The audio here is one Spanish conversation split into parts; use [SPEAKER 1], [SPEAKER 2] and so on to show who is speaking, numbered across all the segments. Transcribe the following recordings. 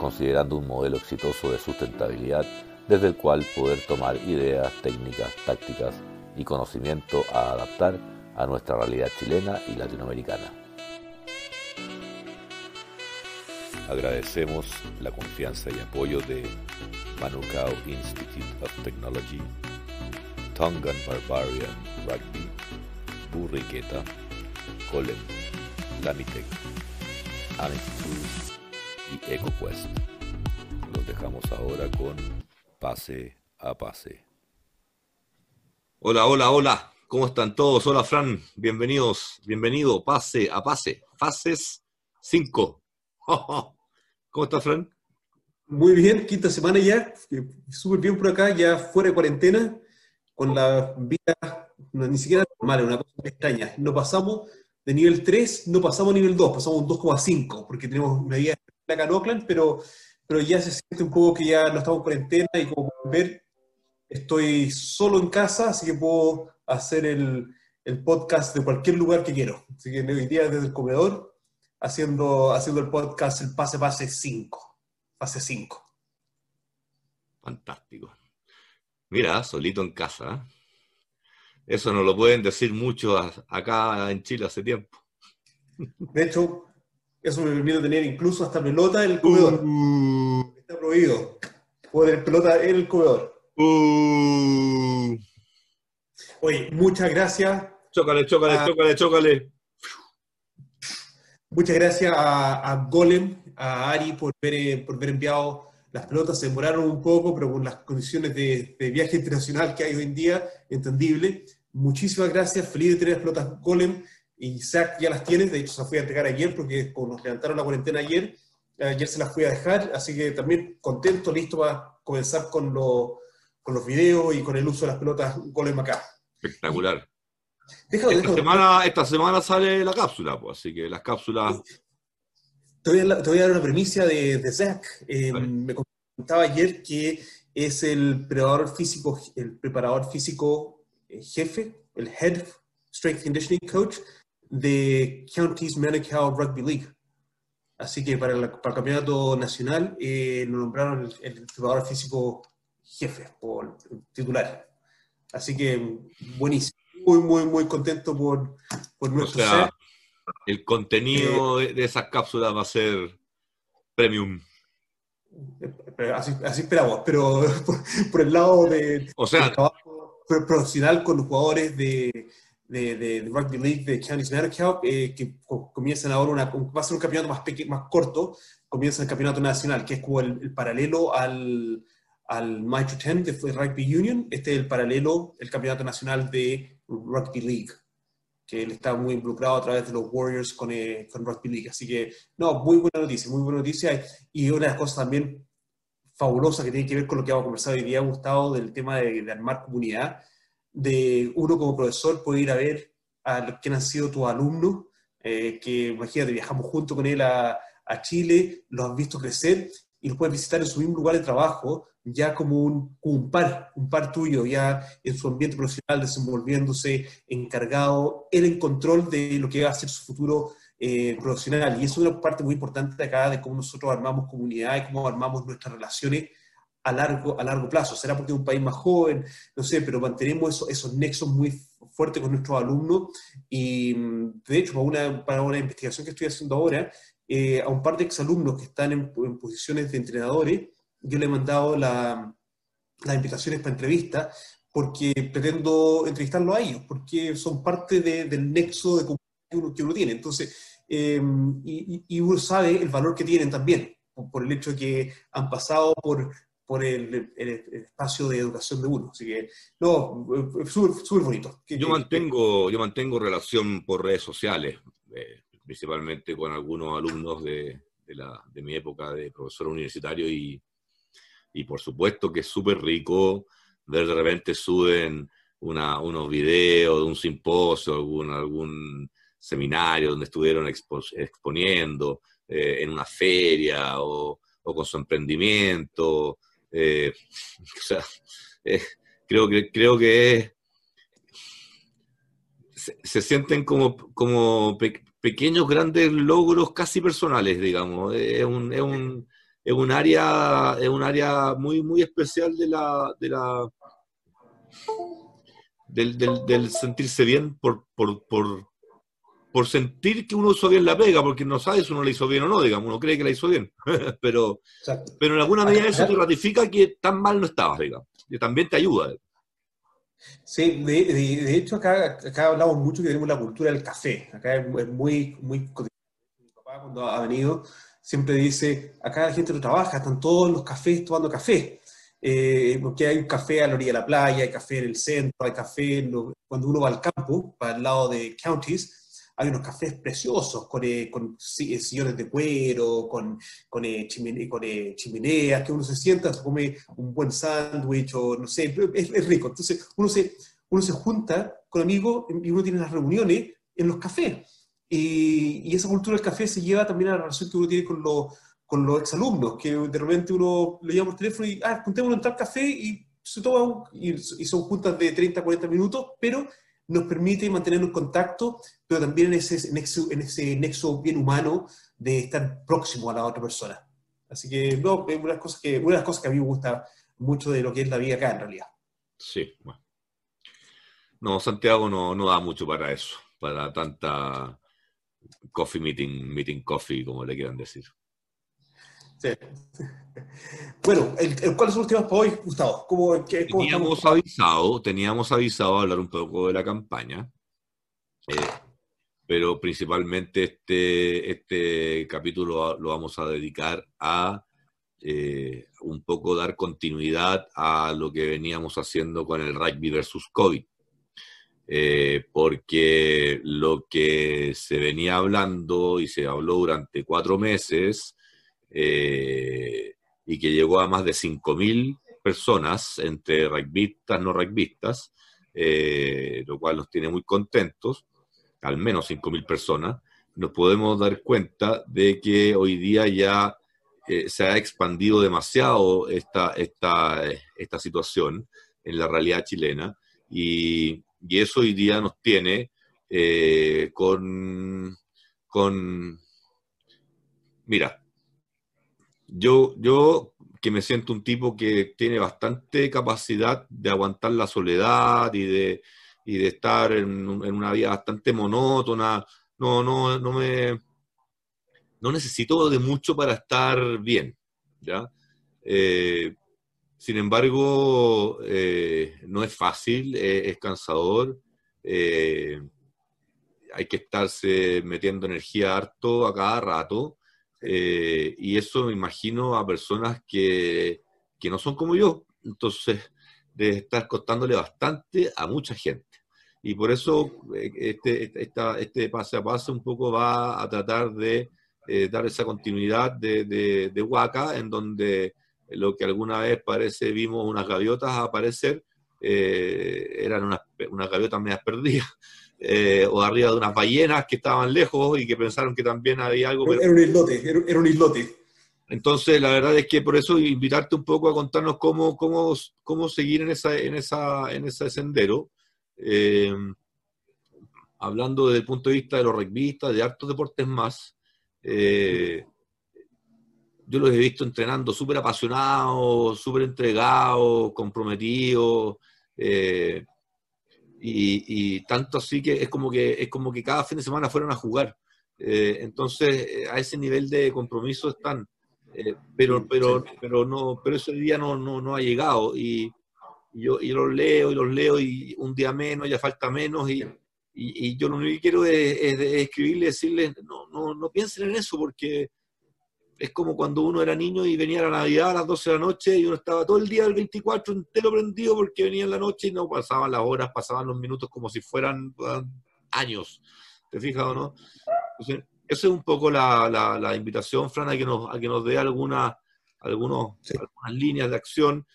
[SPEAKER 1] considerando un modelo exitoso de sustentabilidad desde el cual poder tomar ideas, técnicas, tácticas y conocimiento a adaptar a nuestra realidad chilena y latinoamericana. Agradecemos la confianza y apoyo de Manukau Institute of Technology, Tongan Barbarian Rugby, Burriqueta, Colem, Lamitec, Amex y EcoQuest. Los dejamos ahora con Pase a Pase. Hola, hola, hola. ¿Cómo están todos? Hola, Fran. Bienvenidos, bienvenido. Pase a Pase. Fases 5. ¿Cómo estás, Fran?
[SPEAKER 2] Muy bien, quinta semana ya. Súper bien por acá, ya fuera de cuarentena, con la vida ni siquiera normal, una cosa extraña. No pasamos de nivel 3, no pasamos a nivel 2, pasamos un 2,5, porque tenemos medida acá en Oakland, pero, pero ya se siente un poco que ya no estamos en cuarentena y como pueden ver, estoy solo en casa, así que puedo hacer el, el podcast de cualquier lugar que quiero. Así que hoy día desde el comedor haciendo, haciendo el podcast el Pase Pase 5. Pase 5.
[SPEAKER 1] Fantástico. Mira, solito en casa. ¿eh? Eso no lo pueden decir mucho acá en Chile hace tiempo.
[SPEAKER 2] De hecho, eso me permite tener incluso hasta pelota en el comedor. Uh. Está prohibido. Puedo tener pelota en el comedor. Uh. Oye, muchas gracias.
[SPEAKER 1] Chócale, chócale, ah. chócale, chócale.
[SPEAKER 2] Muchas gracias a, Golem, a Ari por ver, por haber enviado las pelotas. Se demoraron un poco, pero con las condiciones de, viaje internacional que hay hoy en día, entendible. Muchísimas gracias. Feliz de tener las pelotas Golem. Y Zach ya las tiene. De hecho, se las fui a entregar ayer porque como nos levantaron la cuarentena ayer, ayer se las fui a dejar. Así que también contento, listo para comenzar con, con los videos y con el uso de las pelotas Golem acá.
[SPEAKER 1] Espectacular esta, semana, esta semana sale la cápsula, pues, así que las cápsulas...
[SPEAKER 2] Te voy a, dar una premisa de, de Zach. Eh, me contaba ayer que es el preparador físico, el preparador físico eh, jefe, el Head Strength Conditioning Coach de Counties Manukau Rugby League. Así que para, el campeonato nacional eh, lo nombraron el, el, preparador físico jefe o titular. Así que buenísimo muy, muy, muy contento por, por nuestro o
[SPEAKER 1] El contenido eh, de, esas cápsulas va a ser premium.
[SPEAKER 2] Eh, así, así esperamos, pero por, el lado de,
[SPEAKER 1] o sea,
[SPEAKER 2] trabajo profesional con los jugadores de, de, de, Rugby League de Counties Manukau, eh, que comienzan ahora, una, va a ser un campeonato más, más corto, comienza el campeonato nacional, que es como el paralelo al, al Maestro 10 de Rugby Union. Este es el paralelo, el campeonato nacional de Rugby League, que él está muy involucrado a través de los Warriors con, eh, con Rugby League. Así que, no, muy buena noticia, muy buena noticia. Y una de las cosas también fabulosas que tiene que ver con lo que vamos a conversar hoy día, Gustavo, del tema de, armar comunidad, de uno como profesor puede ir a ver a quién han sido tus alumnos, eh, que imagínate, viajamos junto con él a, a Chile, los has visto crecer y los puedes visitar en su mismo lugar de trabajo, ya como un, un, par, un par tuyo, ya en su ambiente profesional, desenvolviéndose, encargado, él en control de lo que va a ser su futuro eh, profesional. Y eso es una parte muy importante de acá, de cómo nosotros armamos comunidad y cómo armamos nuestras relaciones a largo, a largo plazo. Será porque es un país más joven, no sé, pero mantenemos eso, esos nexos muy fuertes con nuestros alumnos. Y de hecho, para una, para una investigación que estoy haciendo ahora, eh, a un par de exalumnos que están en, en posiciones de entrenadores, yo le he mandado las invitaciones para entrevista porque pretendo entrevistarlo a ellos, porque son parte del nexo de comunicación que uno, tiene. Entonces, em, y, uno sabe el valor que tienen también, por, el hecho de que han pasado por, por el, espacio de educación de uno. Así que, no, súper bonito.
[SPEAKER 1] Yo mantengo, yo mantengo relación por redes sociales, eh, principalmente con algunos alumnos de, de, la, de mi época de profesor universitario y Y por supuesto que es súper rico ver de repente suben unos videos de un simposio, algún, algún seminario donde estuvieron exponiendo eh, en una feria o, con su emprendimiento. Eh, eh, creo que, creo que se, sienten como, como pequeños, grandes logros casi personales, digamos. Es un, es un, es un área, es un área muy, muy especial de la, de la del, sentirse bien por, por, por, sentir que uno hizo bien la pega, porque no sabe si uno la hizo bien o no, digamos, uno cree que la hizo bien. pero, pero en alguna medida eso te ratifica que tan mal no estabas, digamos, y también te ayuda.
[SPEAKER 2] Sí, de, de, hecho acá, acá, hablamos mucho que tenemos la cultura del café. Acá es, muy, muy Mi papá cuando ha venido siempre dice, acá la gente no trabaja, están todos en los cafés tomando café. Eh, porque hay un café a la orilla de la playa, hay café en el centro, hay café cuando uno va al campo, para el lado de counties, hay unos cafés preciosos con, eh, con eh, sillones de cuero, con, con, con chimeneas, que uno se sienta, se come un buen sándwich o no sé, es, rico. Entonces uno se, uno se junta con amigos y uno tiene las reuniones en los cafés. Y, y, esa cultura del café se lleva también a la relación que uno tiene con los con los exalumnos, que de repente uno le llama por teléfono y, ah, juntémonos en tal café y se toma, y, son juntas de 30, 40 minutos, pero nos permite mantener un contacto, pero también en ese nexo, en ese nexo bien humano de estar próximo a la otra persona. Así que, no, es una cosas que, una de las cosas que a mí me gusta mucho de lo que es la vida acá, en realidad.
[SPEAKER 1] Sí, bueno. No, Santiago no, no da mucho para eso, para tanta coffee meeting, meeting coffee, como le quieran decir.
[SPEAKER 2] Bueno, ¿cuáles son los temas para hoy, Gustavo? ¿Cómo,
[SPEAKER 1] teníamos, avisado, teníamos avisado hablar un poco de la campaña, eh, pero principalmente este, este capítulo lo vamos a dedicar a eh, un poco dar continuidad a lo que veníamos haciendo con el rugby versus COVID. Eh, porque lo que se venía hablando y se habló durante cuatro meses eh, y que llegó a más de 5.000 personas, entre rugbyistas, no rugbyistas, eh, lo cual nos tiene muy contentos, al menos 5.000 personas, nos podemos dar cuenta de que hoy día ya eh, se ha expandido demasiado esta, esta, esta situación en la realidad chilena y, y eso hoy día nos tiene con, con, mira, yo, yo que me siento un tipo que tiene bastante capacidad de aguantar la soledad y de, y de estar en, una vida bastante monótona, no, no, no me no necesito de mucho para estar bien, ¿ya? Eh, sin embargo, eh, no es fácil, es cansador, eh, hay que estarse metiendo energía harto a cada rato, eh, y eso me imagino a personas que, que, no son como yo. Entonces, de estar costándole bastante a mucha gente. Y por eso eh, este, este pase a pase un poco va a tratar de eh, dar esa continuidad de, de, de en donde lo que alguna vez parece vimos unas gaviotas aparecer, eran unas, unas gaviotas medias perdidas. Eh, o arriba de unas ballenas que estaban lejos y que pensaron que también había algo.
[SPEAKER 2] Era un islote, era, un islote.
[SPEAKER 1] Entonces, la verdad es que por eso invitarte un poco a contarnos cómo, cómo, cómo seguir en, esa, en, esa, en ese sendero. Eh, hablando desde el punto de vista de los rugbyistas, de hartos deportes más, eh, yo los he visto entrenando súper apasionados, súper entregados, comprometidos. Eh, y, tanto así que es como que es como que cada fin de semana fueron a jugar. Eh, entonces, eh, a ese nivel de compromiso están. Eh, pero, pero, pero, no, pero ese día no, no, no ha llegado. Y, yo y los leo y los leo y un día menos, ya falta menos. Y, y, yo lo único que quiero es, es, escribirle, decirles, no, no, no piensen en eso porque es como cuando uno era niño y venía la Navidad a las 12 de la noche y uno estaba todo el día del 24 entero prendido porque venía en la noche y no pasaban las horas, pasaban los minutos como si fueran años. ¿Te fijas o no? Entonces, esa es un poco la, la, invitación, Fran, a que nos, a que nos dé alguna, algunos, algunas líneas de acción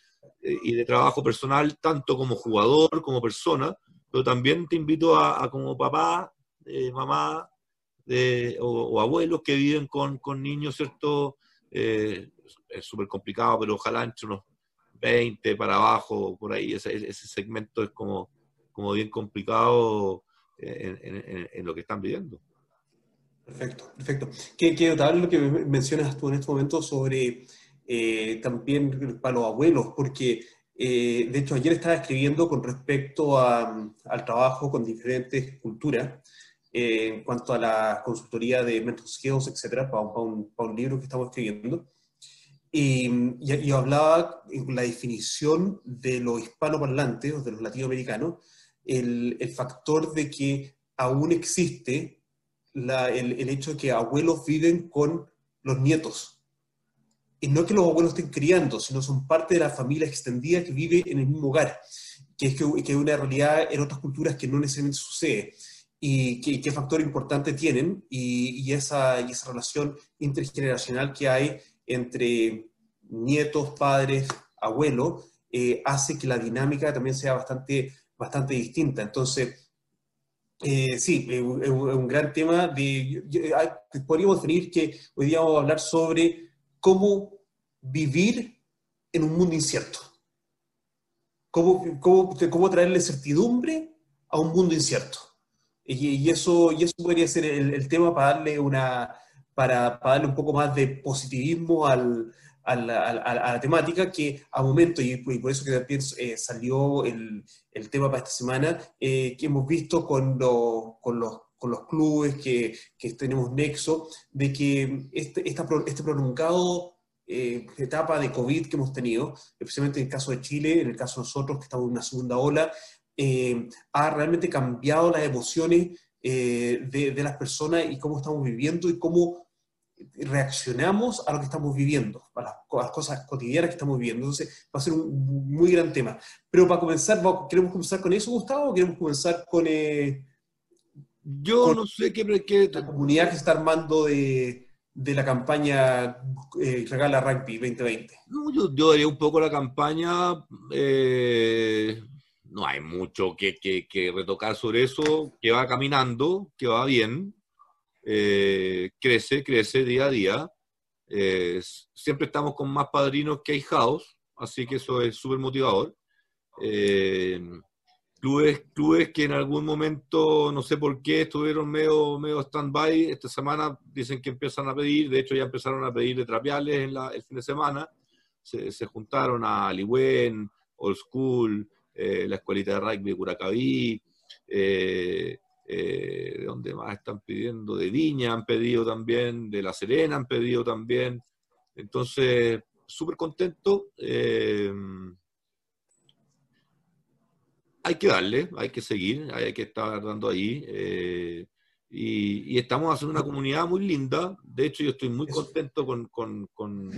[SPEAKER 1] eh, y de trabajo personal, tanto como jugador, como persona, pero también te invito a, como papá, eh, mamá o, abuelos que viven con, con niños, ¿cierto? es súper complicado, pero ojalá entre unos 20 para abajo, por ahí, ese, ese segmento es como, como bien complicado en, lo que están viviendo.
[SPEAKER 2] Perfecto, perfecto. Qué, qué notable lo que mencionas tú en este momento sobre eh, también para los abuelos, porque eh, de hecho ayer estaba escribiendo con respecto al trabajo con diferentes culturas eh, en cuanto a la consultoría de mental skills, etcétera, para, un, para, un, libro que estamos escribiendo. Y, y, hablaba en la definición de los hispanoparlantes o de los latinoamericanos el, el factor de que aún existe la, el, el, hecho de que abuelos viven con los nietos. Y no que los abuelos estén criando, sino son parte de la familia extendida que vive en el mismo hogar, que es que, que es una realidad en otras culturas que no necesariamente sucede. Y qué, qué factor importante tienen y, y, esa, y esa relación intergeneracional que hay entre nietos, padres, abuelos, eh, hace que la dinámica también sea bastante bastante distinta. Entonces, eh, sí, es un, gran tema. De, podríamos definir que hoy día vamos a hablar sobre cómo vivir en un mundo incierto. Cómo, cómo, cómo traerle certidumbre a un mundo incierto. Y, eso, y eso podría ser el, tema para darle, una, para, para darle un poco más de positivismo al, a la, temática que a momento, y, por eso que también eh, salió el, el, tema para esta semana, eh, que hemos visto con, con, los, con los clubes que, que, tenemos nexo, de que este, esta, este prolongado eh, etapa de COVID que hemos tenido, especialmente en el caso de Chile, en el caso de nosotros que estamos en una segunda ola, ha realmente cambiado las emociones de, de las personas y cómo estamos viviendo y cómo reaccionamos a lo que estamos viviendo, a las, cosas cotidianas que estamos viviendo. Entonces, va a ser un muy gran tema. Pero para comenzar, ¿queremos comenzar con eso, Gustavo, o queremos comenzar con... Eh,
[SPEAKER 1] yo no sé qué, qué...
[SPEAKER 2] La comunidad que se está armando de, de la campaña eh, Regala Rugby 2020.
[SPEAKER 1] No, yo, yo daría un poco la campaña... Eh, no hay mucho que, que, retocar sobre eso, que va caminando, que va bien. Eh, crece, crece día a día. Eh, siempre estamos con más padrinos que ahijados, así que eso es súper motivador. Eh, clubes, clubes que en algún momento, no sé por qué, estuvieron medio, medio stand-by, esta semana dicen que empiezan a pedir, de hecho ya empezaron a pedir de trapiales en el fin de semana, se, juntaron a Liwen, Old School, la escuelita de rugby de Curacaví, eh, eh, de donde más están pidiendo, de Viña han pedido también, de La Serena han pedido también. Entonces, súper contento. Eh, hay que darle, hay que seguir, hay que estar dando ahí. Eh, y, estamos haciendo una comunidad muy linda. De hecho, yo estoy muy contento con, con, con,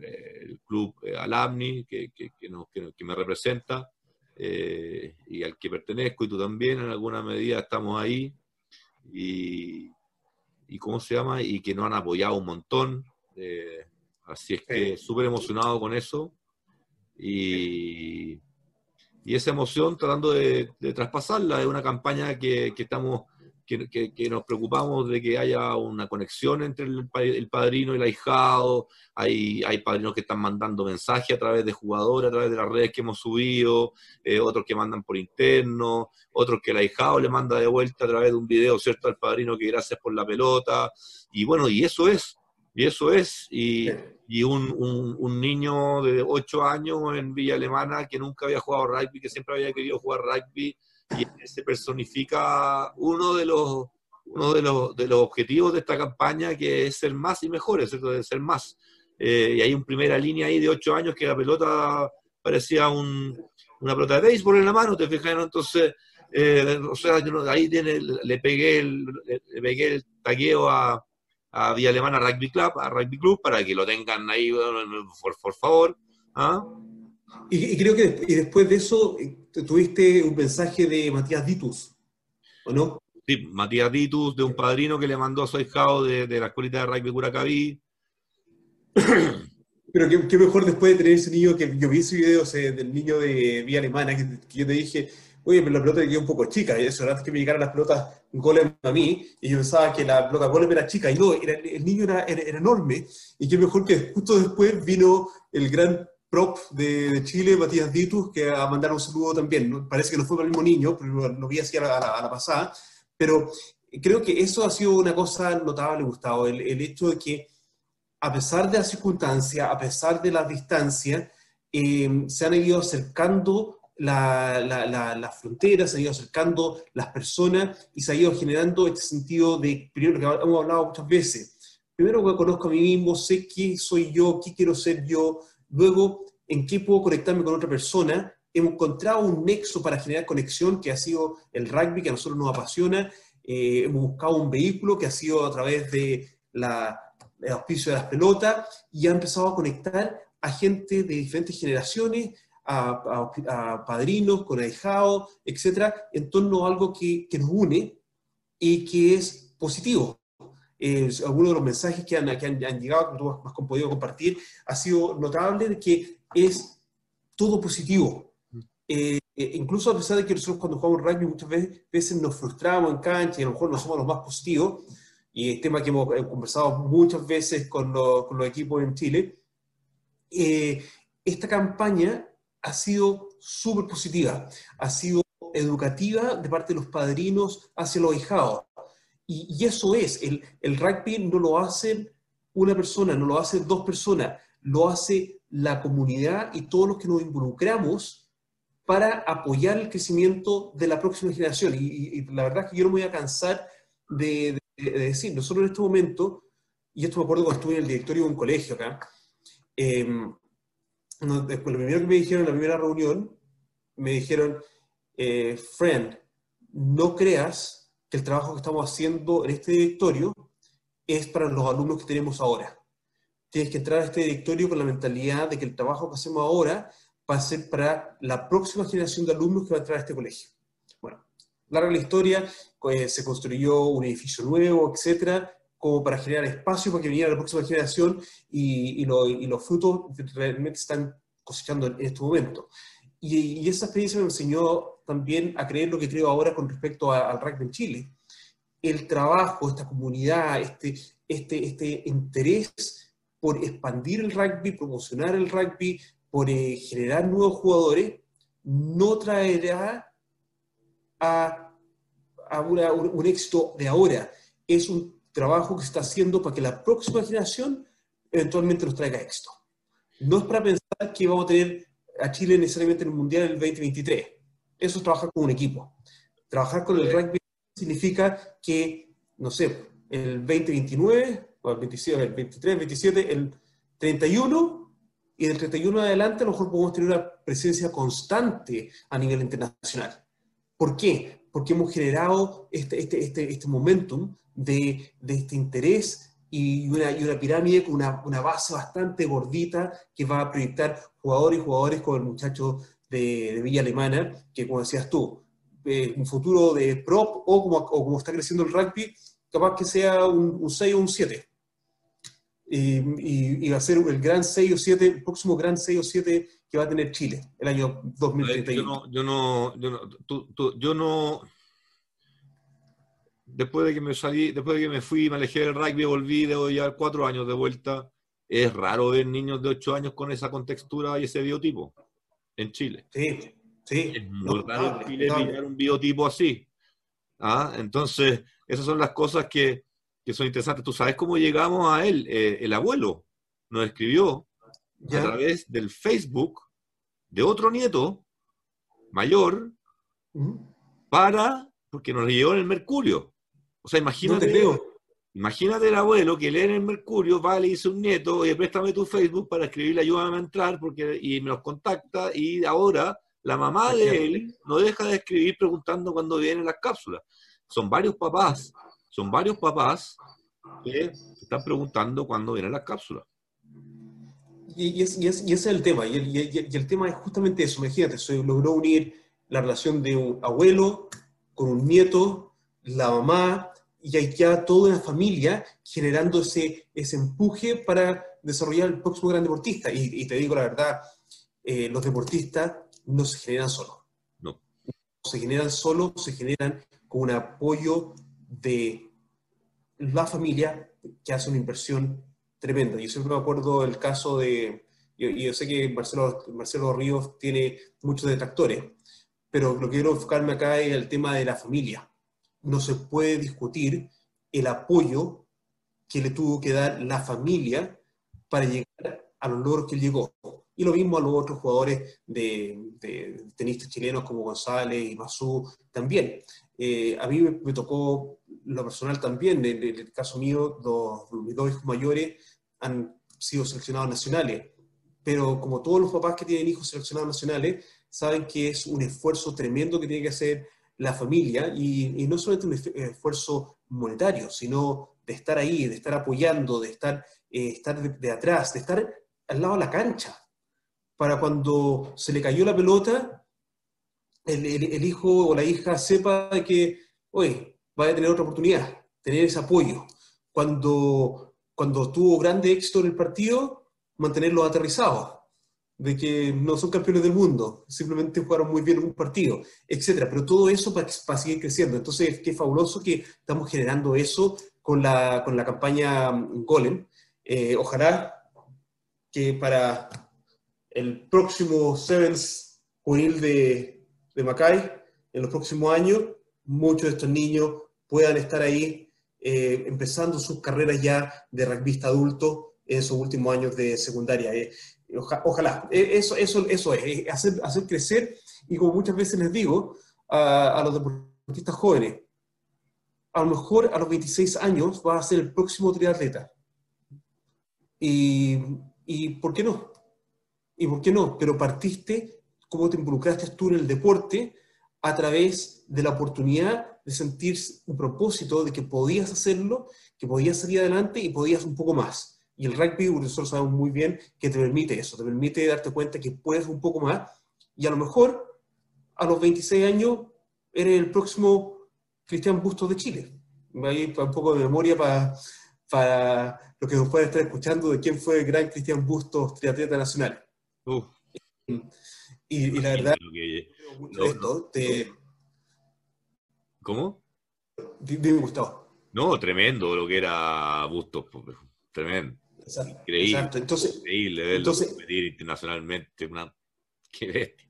[SPEAKER 1] el club Alamni, que, que, que me representa. Eh, y al que pertenezco y tú también en alguna medida estamos ahí y, y ¿cómo se llama? Y que nos han apoyado un montón. Eh, así es que súper emocionado con eso y, y, esa emoción tratando de, de traspasarla es una campaña que, que estamos que, nos preocupamos de que haya una conexión entre el, padrino y el ahijado, hay, hay padrinos que están mandando mensajes a través de jugadores, a través de las redes que hemos subido, eh, otros que mandan por interno, otros que el ahijado le manda de vuelta a través de un video, ¿cierto?, al padrino que gracias por la pelota, y bueno, y eso es, y eso es, y, y un, un, un, niño de 8 años en Villa Alemana que nunca había jugado rugby, que siempre había querido jugar rugby, y se personifica uno de los uno de los, de los objetivos de esta campaña que es ser más y mejor, ¿cierto? De ser más. Eh, y hay una primera línea ahí de ocho años que la pelota parecía un, una pelota de béisbol en la mano, ¿te fijas? Entonces, eh, o sea, ahí tiene, le, pegué el, le, pegué el tagueo a, a Vía Alemana Rugby Club, a Rugby Club, para que lo tengan ahí, por, por favor. ¿ah?
[SPEAKER 2] Y, creo que y después de eso eh, tuviste un mensaje de Matías Ditus, ¿o no?
[SPEAKER 1] Sí, Matías Ditus, de un padrino que le mandó a su hijado de, de la escuelita de rugby Curacaví.
[SPEAKER 2] Pero qué, mejor después de tener ese niño que yo vi ese video del niño de Vía Alemana, que, yo te dije, oye, pero la pelota le quedó un poco chica, y eso, antes que me llegaran las pelotas golem a mí, y yo pensaba que la pelota golem era chica, y no, el niño era, era, enorme, y qué mejor que justo después vino el gran prop de, Chile, Matías Ditus, que a mandar un saludo también. Parece que no fue para el mismo niño, pero lo vi así a la, pasada, pero creo que eso ha sido una cosa notable, Gustavo, el, el hecho de que a pesar de la circunstancia, a pesar de la distancia, eh, se han ido acercando las la, fronteras, se han ido acercando las personas y se ha ido generando este sentido de, primero que hemos hablado muchas veces, primero que conozco a mí mismo, sé quién soy yo, qué quiero ser yo, luego en qué puedo conectarme con otra persona, hemos encontrado un nexo para generar conexión que ha sido el rugby que a nosotros nos apasiona, eh, hemos buscado un vehículo que ha sido a través de la el auspicio de las pelotas, y ha empezado a conectar a gente de diferentes generaciones, a, padrinos, con ahijados, etcétera, en torno a algo que, que nos une y que es positivo. Eh, algunos de los mensajes que han, que han, llegado, que tú has, podido compartir, ha sido notable de que es todo positivo. Eh, eh, incluso a pesar de que nosotros cuando jugamos rugby muchas veces, veces nos frustramos en cancha y a lo mejor no somos los más positivos, y es tema que hemos conversado muchas veces con, con los equipos en Chile, eh, esta campaña ha sido súper positiva, ha sido educativa de parte de los padrinos hacia los hijados. Y, eso es, el, el rugby no lo hace una persona, no lo hace dos personas, lo hace la comunidad y todos los que nos involucramos para apoyar el crecimiento de la próxima generación. Y, la verdad es que yo no me voy a cansar de, de decir, nosotros en este momento, y esto me acuerdo cuando estuve en el directorio de un colegio acá, después, lo primero que me dijeron en la primera reunión, me dijeron, eh, friend, no creas que el trabajo que estamos haciendo en este directorio es para los alumnos que tenemos ahora. Tienes que entrar a este directorio con la mentalidad de que el trabajo que hacemos ahora va a ser para la próxima generación de alumnos que va a entrar a este colegio. Bueno, larga la historia, eh, se construyó un edificio nuevo, etcétera, como para generar espacio para que viniera la próxima generación y, los frutos realmente están cosechando en, este momento. Y, esa experiencia me enseñó también a creer lo que creo ahora con respecto al rugby en Chile. El trabajo, esta comunidad, este, este, este interés por expandir el rugby, promocionar el rugby, por eh, generar nuevos jugadores, no traerá a un éxito de ahora, es un trabajo que se está haciendo para que la próxima generación eventualmente nos traiga éxito. No es para pensar que vamos a tener a Chile necesariamente en el Mundial en el 2023. Eso es trabajar con un equipo. Trabajar con el rugby significa que, no sé, el 2029, o el 27, el 23, el 27, el 31, y del 31 adelante a lo mejor podemos tener una presencia constante a nivel internacional. ¿Por qué? porque hemos generado este, este, este, este momentum de, de, este interés y una, y una pirámide con una, una, base bastante gordita que va a proyectar jugadores y jugadores como el muchacho de, de Villa Alemana, que como decías tú, eh, un futuro de prop o como, o como está creciendo el rugby, capaz que sea un, un 6 o un 7. Y, y, va a ser el gran 6 o 7, el próximo gran 6 o 7 que va a tener Chile el año 2031.
[SPEAKER 1] Yo no, yo no, yo no, después de que me salí, después de que me fui, me alejé del rugby, volví, debo llevar cuatro años de vuelta. Es raro ver niños de ocho años con esa contextura y ese biotipo en Chile.
[SPEAKER 2] Sí, sí.
[SPEAKER 1] Es muy raro en Chile mirar un biotipo así. ¿Ah? Entonces, esas son las cosas que, que, son interesantes. ¿Tú sabes cómo llegamos a él? Eh, el abuelo nos escribió a través del Facebook de otro nieto mayor para, porque nos llevó en el Mercurio. O sea, imagínate, imagínate el abuelo que lee en el Mercurio, va, le dice un nieto, oye, préstame tu Facebook para escribirle, ayúdame a entrar, porque, y me los contacta, y ahora la mamá de él no deja de escribir preguntando cuándo vienen las cápsulas. Son varios papás, son varios papás que están preguntando cuándo vienen las cápsulas.
[SPEAKER 2] Y, ese es el tema, y el, tema es justamente eso, imagínate, se logró unir la relación de un abuelo con un nieto, la mamá, y hay ya toda una familia generando ese, empuje para desarrollar el próximo gran deportista. Y, te digo la verdad, eh, los deportistas no se generan solos.
[SPEAKER 1] No.
[SPEAKER 2] Se generan solos, se generan con un apoyo de la familia que hace una inversión tremenda. Yo siempre me acuerdo del caso de, y yo, sé que Marcelo, Marcelo Ríos tiene muchos detractores, pero lo que quiero enfocarme acá es el tema de la familia. No se puede discutir el apoyo que le tuvo que dar la familia para llegar a los logros que llegó. Y lo mismo a los otros jugadores de, tenistas chilenos como González y Mazú también. Eh, a mí me, tocó lo personal también, en, el caso mío, mis dos hijos mayores han sido seleccionados nacionales, pero como todos los papás que tienen hijos seleccionados nacionales, saben que es un esfuerzo tremendo que tiene que hacer la familia y, no solamente un esfuerzo monetario, sino de estar ahí, de estar apoyando, de estar, eh, estar de, atrás, de estar al lado de la cancha, para cuando se le cayó la pelota, el, el, hijo o la hija sepa que, oye, va a tener otra oportunidad, tener ese apoyo. Cuando, cuando tuvo grande éxito en el partido, mantenerlo aterrizado de que no son campeones del mundo, simplemente jugaron muy bien un partido, etcétera. Pero todo eso para, para seguir creciendo. Entonces, qué fabuloso que estamos generando eso con la, con la campaña mm, Golem. Eh, ojalá que para el próximo Sevens juvenil de, de Macay, en los próximos años, muchos de estos niños puedan estar ahí eh, empezando sus carreras ya de rugbyista adulto en sus últimos años de secundaria. Eh, ojalá, e, eso, eso, eso es, hacer, hacer crecer y como muchas veces les digo a, a, los deportistas jóvenes, a lo mejor a los 26 años vas a ser el próximo triatleta. Y, y ¿por qué no? ¿Y por qué no? Pero partiste, cómo te involucraste tú en el deporte a través de la oportunidad de sentir un propósito de que podías hacerlo, que podías salir adelante y podías un poco más. Y el rugby, nosotros sabemos muy bien que te permite eso, te permite darte cuenta que puedes un poco más y a lo mejor a los 26 años eres el próximo Cristian Bustos de Chile. Ahí un poco de memoria para, para los que nos pueden estar escuchando de quién fue el gran Cristian Bustos, triatleta nacional. Y, la verdad,
[SPEAKER 1] ¿Cómo?
[SPEAKER 2] Dime, Gustavo.
[SPEAKER 1] No, tremendo lo que era Bustos, tremendo. Increíble.
[SPEAKER 2] Exacto. Entonces,
[SPEAKER 1] increíble verlo entonces, competir internacionalmente. Una... Qué bestia.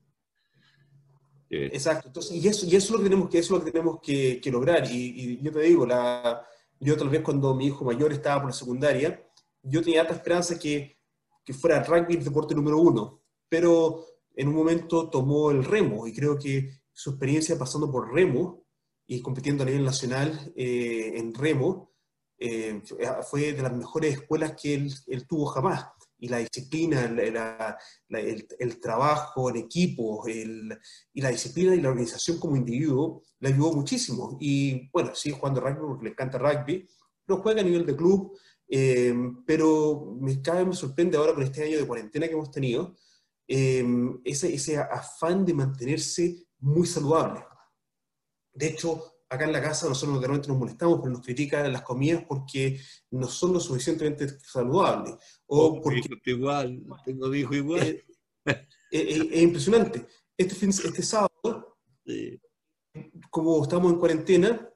[SPEAKER 2] Exacto. Entonces, y eso, y eso es lo que tenemos que, eso es lo que, tenemos que, que lograr. Y, y, yo te digo, la, yo tal vez cuando mi hijo mayor estaba por la secundaria, yo tenía alta esperanza que, que fuera el rugby el deporte número uno. Pero en un momento tomó el remo y creo que su experiencia pasando por remo y compitiendo a nivel nacional eh, en remo eh, fue de las mejores escuelas que él, tuvo jamás. Y la disciplina, el, trabajo en equipo, y la disciplina y la organización como individuo le ayudó muchísimo. Y bueno, sigue jugando rugby porque le encanta rugby, no juega a nivel de club, eh, pero me, cada vez me sorprende ahora con este año de cuarentena que hemos tenido, eh, ese, ese afán de mantenerse muy saludable. De hecho, acá en la casa nosotros de repente nos molestamos porque nos critican las comidas porque no son lo suficientemente saludables. O porque,
[SPEAKER 1] igual, tengo hijo igual.
[SPEAKER 2] Es, impresionante. Este, fin, este sábado, como estamos en cuarentena,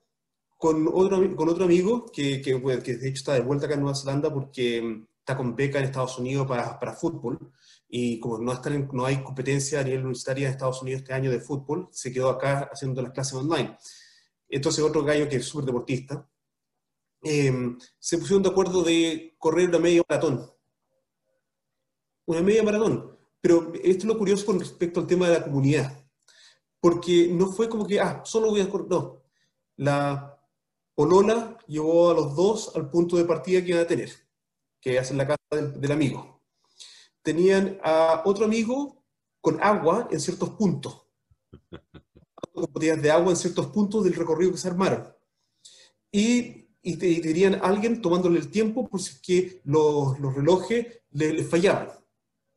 [SPEAKER 2] con otro, con otro amigo que, que, que, de hecho está de vuelta acá en Nueva Zelanda porque mm, está con beca en Estados Unidos para, para fútbol y como no, están no hay competencia a nivel universitaria en Estados Unidos este año de fútbol, se quedó acá haciendo las clases online. Entonces otro gallo que es súper deportista, eh, se pusieron de acuerdo de correr una media maratón. Una media maratón. Pero esto es lo curioso con respecto al tema de la comunidad. Porque no fue como que, ah, solo voy a correr. No. La Polola llevó a los dos al punto de partida que iban a tener, que es en la casa del, del amigo. Tenían a otro amigo con agua en ciertos puntos botellas de agua en ciertos puntos del recorrido que se armaron. Y, y te, dirían alguien tomándole el tiempo por si es que los, los relojes le, fallaban,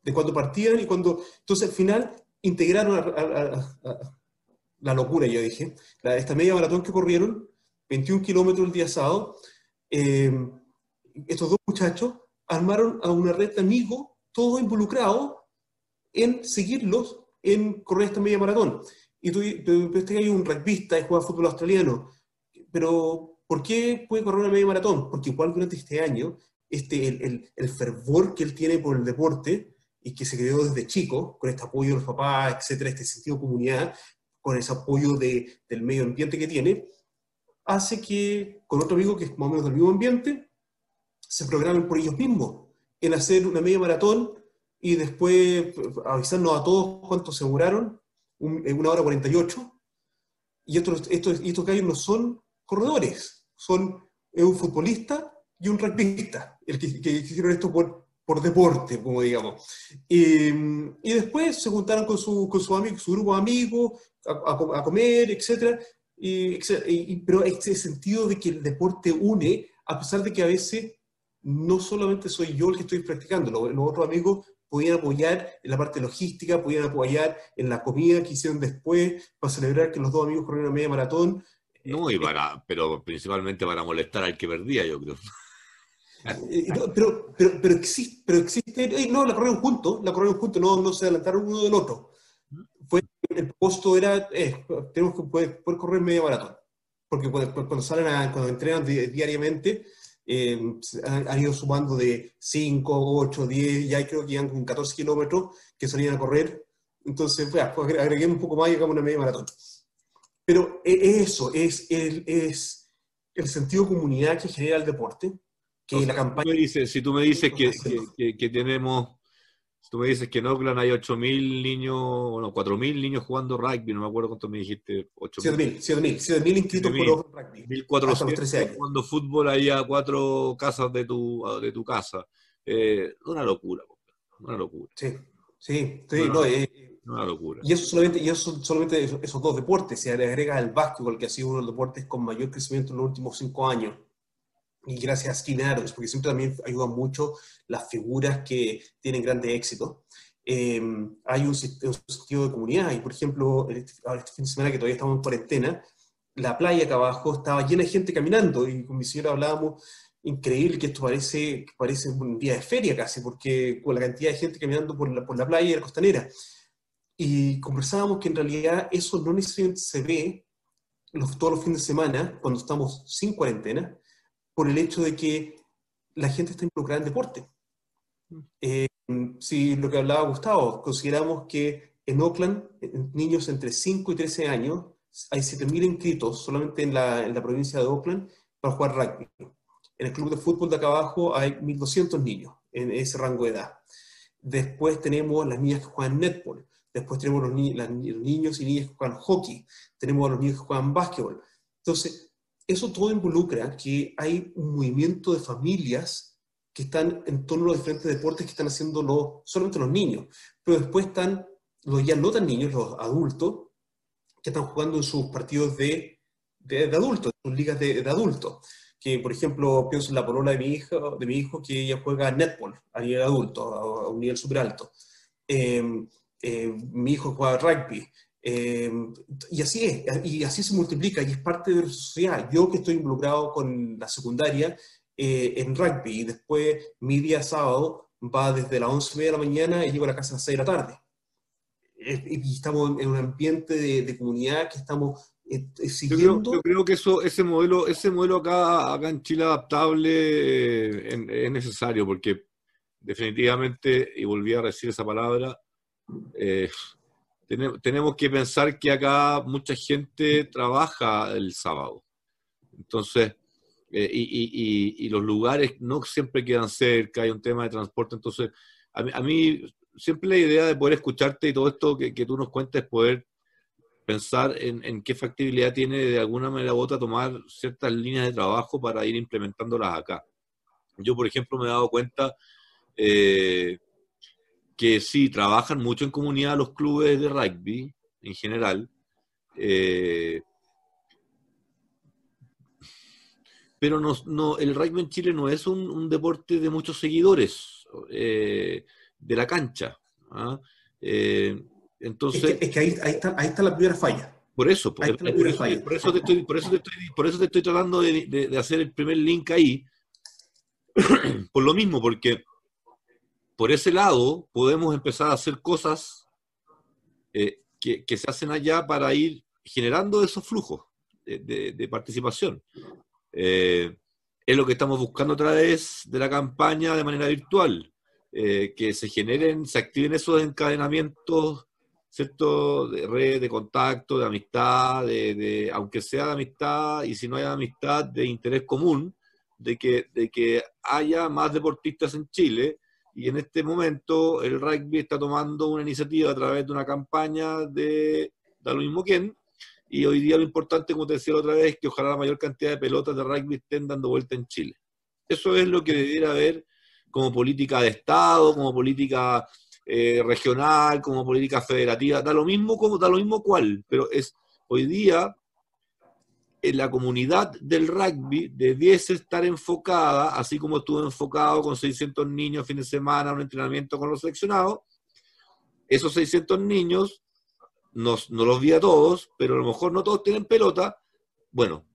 [SPEAKER 2] de cuando partían y cuando... Entonces al final integraron a, la locura, yo dije, esta media maratón que corrieron, 21 kilómetros el día sábado, eh, estos dos muchachos armaron a una red de amigos, todos involucrados en seguirlos en correr esta media maratón. Y tú, tú, hay un rugbyista y juega fútbol australiano, pero ¿por qué puede correr una media maratón? Porque igual durante este año, este, el, el, el fervor que él tiene por el deporte y que se creó desde chico, con este apoyo de los papás, etcétera, este sentido de comunidad, con ese apoyo de, del medio ambiente que tiene, hace que con otro amigo que es más o menos del mismo ambiente, se programen por ellos mismos en hacer una media maratón y después avisarnos a todos cuánto aseguraron, en una hora 48. Y estos, estos, estos gallos no son corredores, son un futbolista y un rugbyista, el que, hicieron esto por, por deporte, como digamos. Y, y después se juntaron con su, con su, amigo, su grupo de amigos a, a, comer, etc. Y, y, pero ese sentido de que el deporte une, a pesar de que a veces no solamente soy yo el que estoy practicando, los, los otros amigos podían apoyar en la parte logística, podían apoyar en la comida que hicieron después para celebrar que los dos amigos corrieron media maratón.
[SPEAKER 1] No, y para, pero principalmente para molestar al que perdía, yo creo.
[SPEAKER 2] Eh, pero, pero, pero, existe, pero existe, no, la corrieron juntos, la corrieron juntos, no, no se adelantaron uno del otro. Fue, el costo era, eh, tenemos que poder, correr media maratón, porque cuando, salen a, cuando entrenan diariamente, eh, han, ido sumando de 5, 8, 10, ya creo que iban con 14 kilómetros que salían a correr, entonces, pues, agreguemos un poco más y hagamos una media maratón. Pero eso, es el, es el sentido comunidad que genera el deporte, la campaña...
[SPEAKER 1] si tú me dices que, que, tenemos, si tú me dices que en Oakland hay 8.000 niños, bueno, 4.000 niños jugando rugby, no me acuerdo cuánto me dijiste.
[SPEAKER 2] 7.000, 7.000, inscritos por rugby.
[SPEAKER 1] 1.400 jugando fútbol ahí a cuatro casas de tu, de tu casa. Eh, una locura, una locura.
[SPEAKER 2] Sí, sí, sí no, eh,
[SPEAKER 1] una locura.
[SPEAKER 2] Y eso solamente, y eso solamente esos, dos deportes, se agrega el básquetbol, que ha sido uno de los deportes con mayor crecimiento en los últimos cinco años y gracias a Skinner, porque siempre también ayudan mucho las figuras que tienen grande éxito. Em, hay un, sentido de comunidad, y por ejemplo, este, este, fin de semana que todavía estamos en cuarentena, la playa acá abajo estaba llena de gente caminando, y con mi señora hablábamos, increíble que esto parece, parece un día de feria casi, porque con la cantidad de gente caminando por la, por la playa y la costanera. Y conversábamos que en realidad eso no necesariamente se ve los, todos los fines de semana, cuando estamos sin cuarentena, por el hecho de que la gente está involucrada en deporte. Eh, si lo que hablaba Gustavo, consideramos que en Oakland, niños entre 5 y 13 años, hay 7.000 inscritos solamente en la, en la, provincia de Oakland para jugar rugby. En el club de fútbol de acá abajo hay 1.200 niños en ese rango de edad. Después tenemos las niñas que juegan netball. Después tenemos los, ni los niños y niñas que juegan hockey. Tenemos a los niños que juegan básquetbol. Entonces, eso todo involucra que hay un movimiento de familias que están en torno a los diferentes deportes que están haciendo los, solamente los niños, pero después están los ya no tan niños, los adultos, que están jugando en sus partidos de, de, adultos, en sus ligas de, adultos. Que, por ejemplo, pienso en la polola de mi, de mi hijo que ella juega netball a nivel adulto, a, un nivel súper alto. Eh, eh, mi hijo juega rugby. Em, y así es, y así se multiplica, y es parte de la sociedad. Yo que estoy involucrado con la secundaria eh, en rugby, y después mi día sábado va desde las 11 de la mañana y llego a la casa a las 6 de la tarde. y estamos en un ambiente de, comunidad que estamos eh, eh, siguiendo.
[SPEAKER 1] Yo creo, que eso, ese modelo, ese modelo acá, acá en Chile adaptable es necesario, porque definitivamente, y volví a decir esa palabra, eh, tenemos que pensar que acá mucha gente trabaja el sábado. Entonces, eh, y, los lugares no siempre quedan cerca, hay un tema de transporte. Entonces, a mí, siempre la idea de poder escucharte y todo esto que, tú nos cuentes, poder pensar en, qué factibilidad tiene de alguna manera u otra tomar ciertas líneas de trabajo para ir implementándolas acá. Yo, por ejemplo, me he dado cuenta eh, que sí, trabajan mucho en comunidad los clubes de rugby en general. Eh, pero no, el rugby en Chile no es un, deporte de muchos seguidores eh, de la cancha. ¿ah? Eh, entonces,
[SPEAKER 2] es que, ahí, está, la primera falla.
[SPEAKER 1] Por eso, por, eso, te estoy, por, eso te estoy, tratando de, hacer el primer link ahí. por lo mismo, porque por ese lado podemos empezar a hacer cosas eh, que, se hacen allá para ir generando esos flujos de, participación. Eh, es lo que estamos buscando a través de la campaña de manera virtual, eh, que se generen, se activen esos encadenamientos ¿cierto? De red, de contacto, de amistad, de, aunque sea de amistad y si no hay amistad, de interés común, de que, de que haya más deportistas en Chile. Y en este momento el rugby está tomando una iniciativa a través de una campaña de da lo mismo quién. Y hoy día lo importante, como te decía otra vez, es que ojalá la mayor cantidad de pelotas de rugby estén dando vuelta en Chile. Eso es lo que debiera haber como política de Estado, como política eh, regional, como política federativa, da lo mismo como da lo mismo cuál, pero es hoy día la comunidad del rugby debiese estar enfocada, así como estuvo enfocado con 600 niños fin de semana, un entrenamiento con los seleccionados, esos 600 niños, no, los vi a todos, pero a lo mejor no todos tienen pelota, bueno,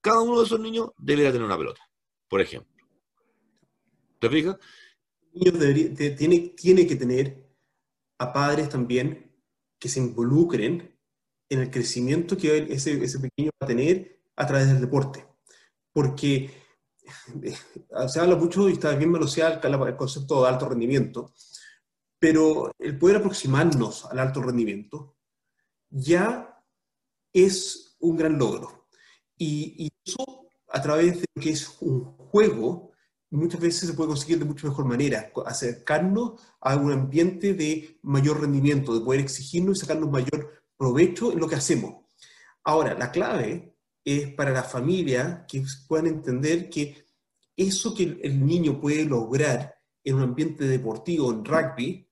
[SPEAKER 1] cada uno de esos niños debería tener una pelota, por ejemplo. ¿Te fijas?
[SPEAKER 2] tiene, tiene que tener a padres también que se involucren en el crecimiento que ese, ese pequeño va a tener a través del deporte. Porque eh, se habla mucho y está bien manoseado el concepto de alto rendimiento, pero el poder aproximarnos al alto rendimiento ya es un gran logro. Y, y eso a través de lo que es un juego muchas veces se puede conseguir de mucho mejor manera, acercarnos a un ambiente de mayor rendimiento, de poder exigirnos y sacarnos mayor provecho en lo que hacemos. Ahora, la clave es para la familia que puedan entender que eso que el niño puede lograr en un ambiente deportivo, en rugby,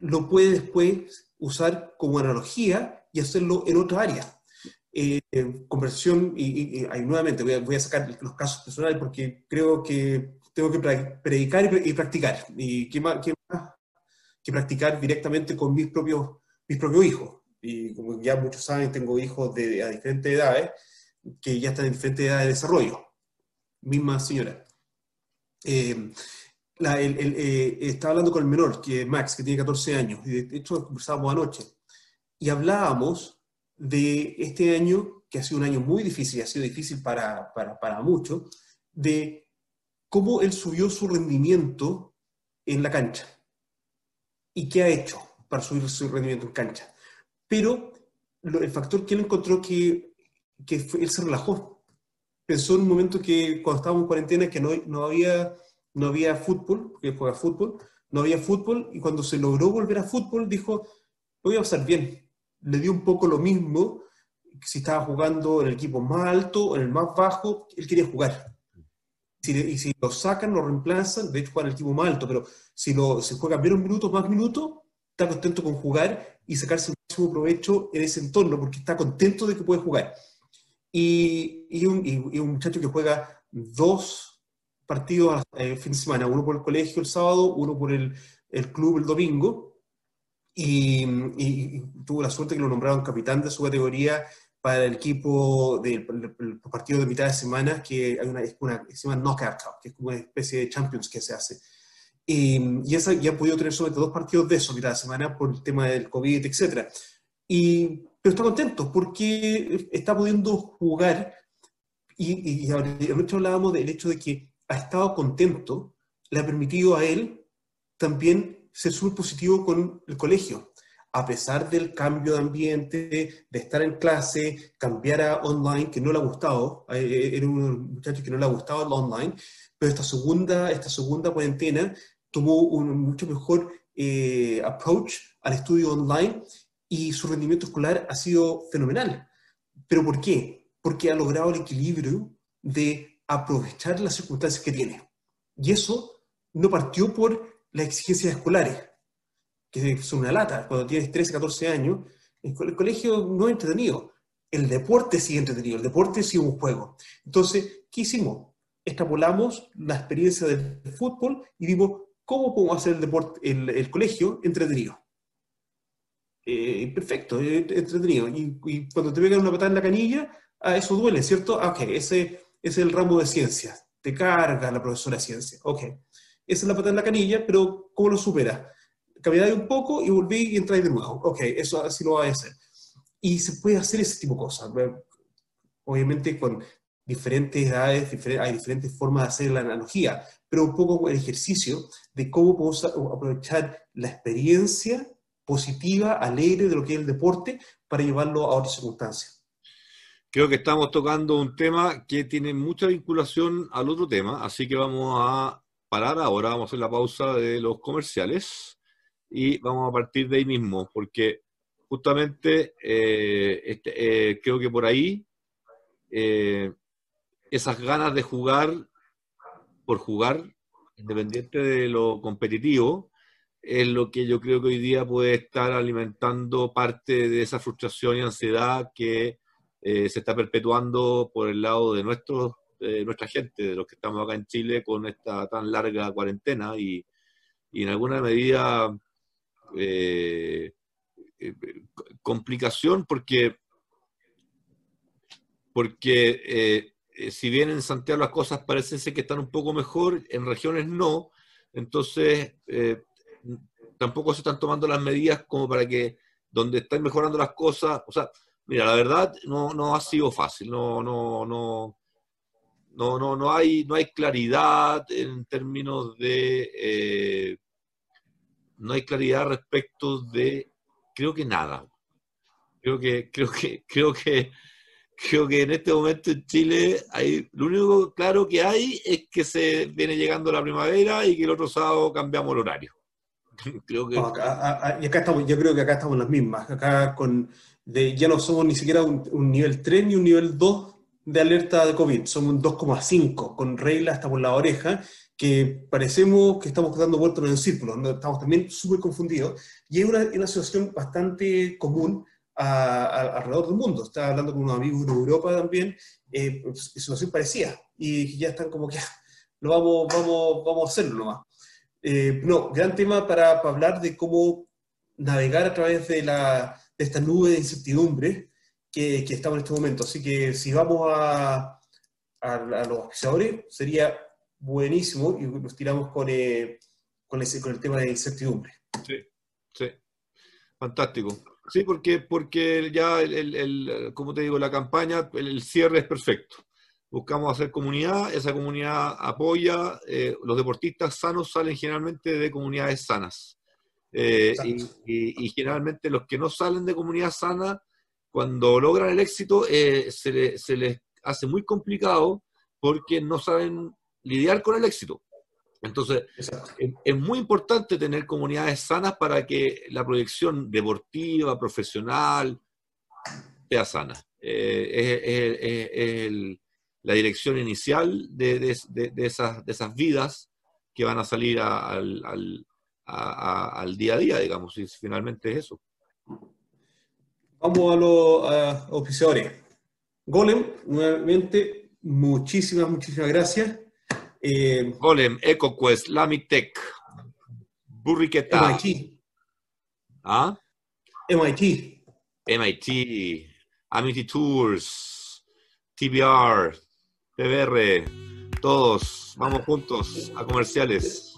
[SPEAKER 2] lo puede después usar como analogía y hacerlo en otra área. Eh, conversación, y, nuevamente voy a, sacar los casos personales porque creo que tengo que predicar y, practicar. Y qué más, que practicar directamente con mis propios, mis propios hijos. Y como ya muchos saben, tengo hijos de, a diferentes edades que ya están en diferentes edades de desarrollo. Misma señora. Eh, eh, estaba hablando con el menor, que Max, que tiene 14 años, y de hecho conversábamos anoche, y hablábamos de este año, que ha sido un año muy difícil, ha sido difícil para, para, para muchos, de cómo él subió su rendimiento en la cancha y qué ha hecho para subir su rendimiento en cancha. Pero el factor que él encontró que, que él se relajó. Pensó en un momento que cuando estábamos en cuarentena que no, no, había, no había fútbol, porque juega fútbol, no había fútbol y cuando se logró volver a fútbol dijo, voy a pasar bien, le dio un poco lo mismo si estaba jugando en el equipo más alto o en el más bajo, él quería jugar. y si lo sacan, lo reemplazan, de hecho juega en el equipo más alto, pero si lo, se juega menos minutos, más minutos, está contento con jugar y sacarse máximo provecho en ese entorno, porque está contento de que puede jugar. Y, y, un, y un, muchacho que juega dos partidos el eh, fin de semana, uno por el colegio el sábado, uno por el, el club el domingo, y, tuvo la suerte que lo nombraron capitán de su categoría para el equipo del partido de mitad de semana, que hay una, una se llama Knockout Cup, que es como una especie de Champions que se hace. Y, y esa, ya ha podido tener solamente dos partidos de eso mitad de semana por el tema del COVID, etc. Y, pero está contento porque está pudiendo jugar y, y, anoche hablábamos del hecho de que ha estado contento, le ha permitido a él también ser súper positivo con el colegio. A pesar del cambio de ambiente, de estar en clase, cambiar a online, que no le ha gustado, eh, eh, era un muchacho que no le ha gustado el online, pero esta segunda, esta segunda cuarentena tomó un mucho mejor eh, approach al estudio online y su rendimiento escolar ha sido fenomenal. ¿Pero por qué? Porque ha logrado el equilibrio de aprovechar las circunstancias que tiene. Y eso no partió por las exigencias escolares, que son una lata. Cuando tienes 13, 14 años, el colegio no es entretenido. El deporte sí es entretenido, el deporte sí es un juego. Entonces, ¿qué hicimos? Extrapolamos la experiencia del fútbol y vimos cómo podemos hacer el, deporte, el, colegio entretenido. eh, perfecto, entretenido. Y, cuando te pegan una patada en la canilla, ah, eso duele, ¿cierto? Ah, ok, ese, es el ramo de ciencias. Te carga la profesora de ciencia. Ok, esa es la patada en la canilla, pero ¿cómo lo superas? Camináis un poco y volví y entráis de nuevo. Ok, eso así lo vas a hacer. Y se puede hacer ese tipo de cosas. Obviamente con diferentes edades, hay diferentes formas de hacer la analogía, pero un poco el ejercicio de cómo podemos aprovechar la experiencia positiva, alegre de lo que es el deporte para llevarlo a otras circunstancias.
[SPEAKER 1] Creo que estamos tocando un tema que tiene mucha vinculación al otro tema, así que vamos a parar ahora, vamos a hacer la pausa de los comerciales y vamos a partir de ahí mismo, porque justamente eh, este, eh, creo que por ahí eh, esas ganas de jugar por jugar, independiente de lo competitivo, es lo que yo creo que hoy día puede estar alimentando parte de esa frustración y ansiedad que eh, se está perpetuando por el lado de nuestros, nuestra gente, de los que estamos acá en Chile con esta tan larga cuarentena y, en alguna medida eh, eh, complicación porque, porque si bien en Santiago las cosas parecen ser que están un poco mejor, en regiones no, entonces tampoco se están tomando las medidas como para que donde están mejorando las cosas, o sea, mira, la verdad no, no ha sido fácil, no, no, no, no, no, no hay, no hay claridad en términos de, eh, no hay claridad respecto de, creo que nada. Creo que, creo que, creo que, creo que en este momento en Chile hay, lo único claro que hay es que se viene llegando la primavera y que el otro sábado cambiamos el horario.
[SPEAKER 2] creo que... y acá estamos, yo creo que acá estamos las mismas. Acá con, de, ya no somos ni siquiera un, nivel 3 ni un nivel 2 de alerta de COVID, somos un 2,5 con reglas hasta por la oreja, que parecemos que estamos dando vueltas en el círculo, estamos también súper confundidos, y es una, una, situación bastante común alrededor del mundo. Estaba hablando con unos amigos de Europa también, eh, situación parecida, y ya están como que lo vamos, vamos, vamos a hacerlo nomás. Eh, no, gran tema para, hablar de cómo navegar a través de, la, de esta nube de incertidumbre que, estamos en este momento. Así que si vamos a, a, los auspiciadores, sería buenísimo y nos tiramos con, eh, con, ese, con el tema de incertidumbre.
[SPEAKER 1] Sí, sí. Fantástico. Sí, porque, porque ya, el, el, como te digo, la campaña, el cierre es perfecto buscamos hacer comunidad, esa comunidad apoya, eh, los deportistas sanos salen generalmente de comunidades sanas. Eh, y, generalmente los que no salen de comunidad sana, cuando logran el éxito, eh, se, se, les hace muy complicado porque no saben lidiar con el éxito. Entonces, es, muy importante tener comunidades sanas para que la proyección deportiva, profesional, sea sana. es, el, la dirección inicial de, de, esas, de esas vidas que van a salir al, al, al, día a día, digamos, y finalmente es eso.
[SPEAKER 2] Vamos a los oficiadores. Golem, nuevamente, muchísimas, muchísimas gracias.
[SPEAKER 1] Eh, Golem, EcoQuest, Lamitech, Burriqueta.
[SPEAKER 2] MIT.
[SPEAKER 1] ¿Ah?
[SPEAKER 2] MIT.
[SPEAKER 1] MIT, Amity Tours, TBR, PBR, todos, vamos juntos a comerciales.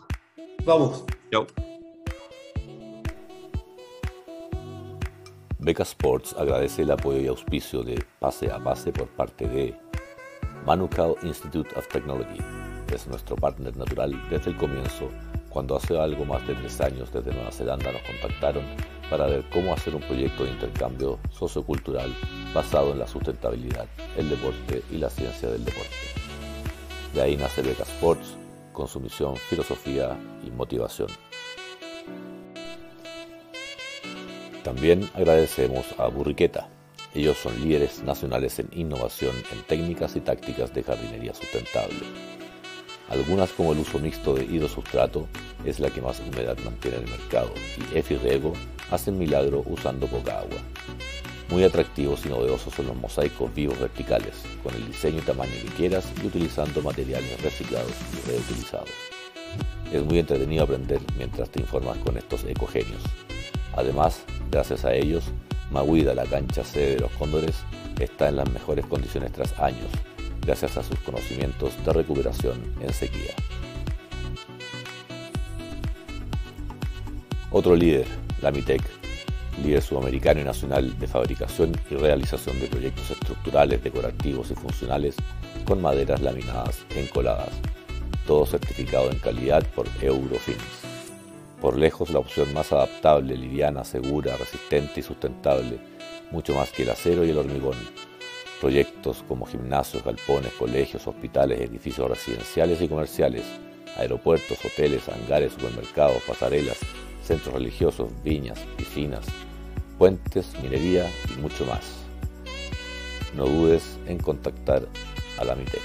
[SPEAKER 2] Vamos.
[SPEAKER 1] Chao.
[SPEAKER 3] Beca Sports agradece el apoyo y auspicio de Pase a Pase por parte de Manukau Institute of Technology. Es nuestro partner natural desde el comienzo, cuando hace algo más de tres años desde Nueva Zelanda nos contactaron para ver cómo hacer un proyecto de intercambio sociocultural basado en la sustentabilidad, el deporte y la ciencia del deporte. De ahí nace Beca Sports, con su misión, filosofía y motivación. También agradecemos a Burriqueta. Ellos son líderes nacionales en innovación en técnicas y tácticas de jardinería sustentable. Algunas como el uso mixto de hidrosustrato es la que más humedad mantiene en el mercado y Efi Rego hacen milagro usando poca agua. Muy atractivos y novedosos son los mosaicos vivos verticales, con el diseño y tamaño que quieras y utilizando materiales reciclados y reutilizados. Es muy entretenido aprender mientras te informas con estos ecogenios. Además, Gracias a ellos, Maguida, la cancha sede de los Cóndores, está en las mejores condiciones tras años, gracias a sus conocimientos de recuperación en sequía. Otro líder, la MITEC, líder sudamericano y nacional de fabricación y realización de proyectos estructurales, decorativos y funcionales con maderas laminadas encoladas, todo certificado en calidad por Eurofins. Por lejos la opción más adaptable, liviana, segura, resistente y sustentable, mucho más que el acero y el hormigón. Proyectos como gimnasios, galpones, colegios, hospitales, edificios residenciales y comerciales, aeropuertos, hoteles, hangares, supermercados, pasarelas, centros religiosos, viñas, piscinas, puentes, minería y mucho más. No dudes en contactar a la MITEC.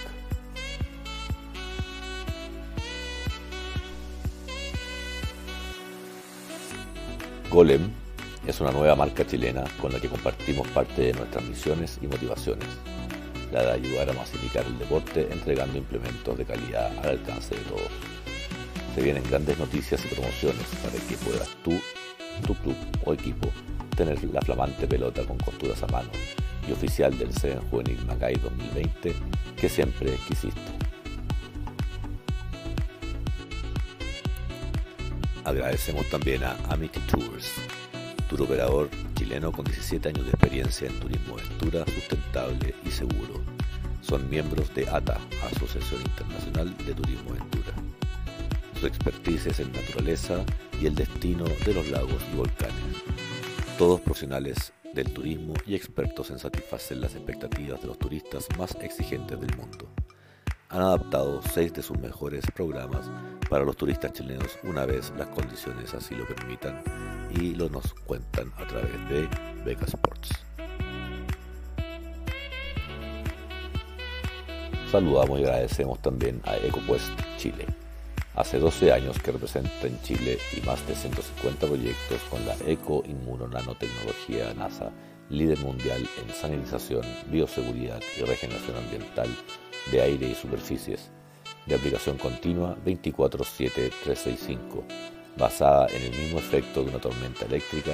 [SPEAKER 3] Golem es una nueva marca chilena con la que compartimos parte de nuestras misiones y motivaciones, la de ayudar a masificar el deporte entregando implementos de calidad al alcance de todos. Se vienen grandes noticias y promociones para que puedas tú, tu club o equipo tener la flamante pelota con costuras a mano y oficial del Seven Juvenil Macay 2020 que siempre quisiste. Agradecemos también a Amity Tours, tour operador chileno con 17 años de experiencia en turismo aventura sustentable y seguro. Son miembros de ATA, Asociación Internacional de Turismo Aventura su expertise en naturaleza y el destino de los lagos y volcanes. Todos profesionales del turismo y expertos en satisfacer las expectativas de los turistas más exigentes del mundo. Han adaptado seis de sus mejores programas para los turistas chilenos una vez las condiciones así lo permitan y lo nos cuentan a través de Beca Sports. Saludamos y agradecemos también a EcoQuest Chile Hace 12 años que representa en Chile y más de 150 proyectos con la Eco Nanotecnología NASA, líder mundial en sanitización, bioseguridad y regeneración ambiental de aire y superficies, de aplicación continua 24-7-365, basada en el mismo efecto de una tormenta eléctrica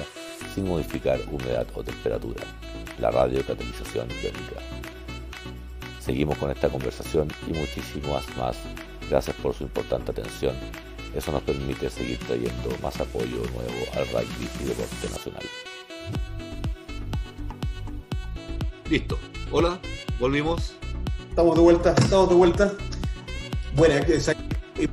[SPEAKER 3] sin modificar humedad o temperatura, la radiocatalización biónica. Seguimos con esta conversación y muchísimas más Gracias por su importante atención. Eso nos permite seguir trayendo más apoyo nuevo al rugby y deporte nacional. Listo. Hola, volvimos.
[SPEAKER 2] Estamos de vuelta, estamos de vuelta. Bueno, estoy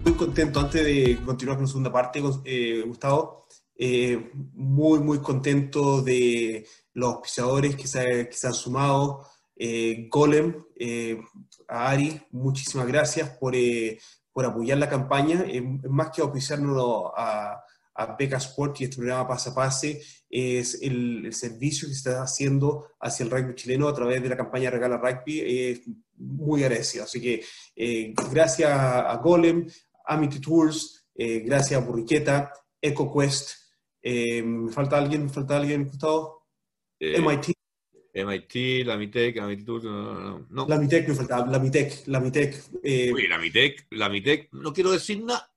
[SPEAKER 2] muy contento antes de continuar con la segunda parte, eh, Gustavo. Eh, muy, muy contento de los pisadores que se, que se han sumado. Eh, Golem, eh, a Ari, muchísimas gracias por, eh, por apoyar la campaña. más que auspiciarnos a, a Beca Sport y este programa Pase a Pase, es el, servicio que se está haciendo hacia el rugby chileno a través de la campaña Regala Rugby. Muy agradecido. Así que gracias a Golem, Amity Tours, gracias a Burriqueta, EcoQuest. ¿Me falta alguien? ¿Me falta alguien, Gustavo?
[SPEAKER 3] MIT. MIT, la MITEC, la MITEC, no, no,
[SPEAKER 2] La MITEC me faltaba, la MITEC, la MITEC.
[SPEAKER 3] Eh. Uy, la MITEC, la MITEC, no quiero decir nada,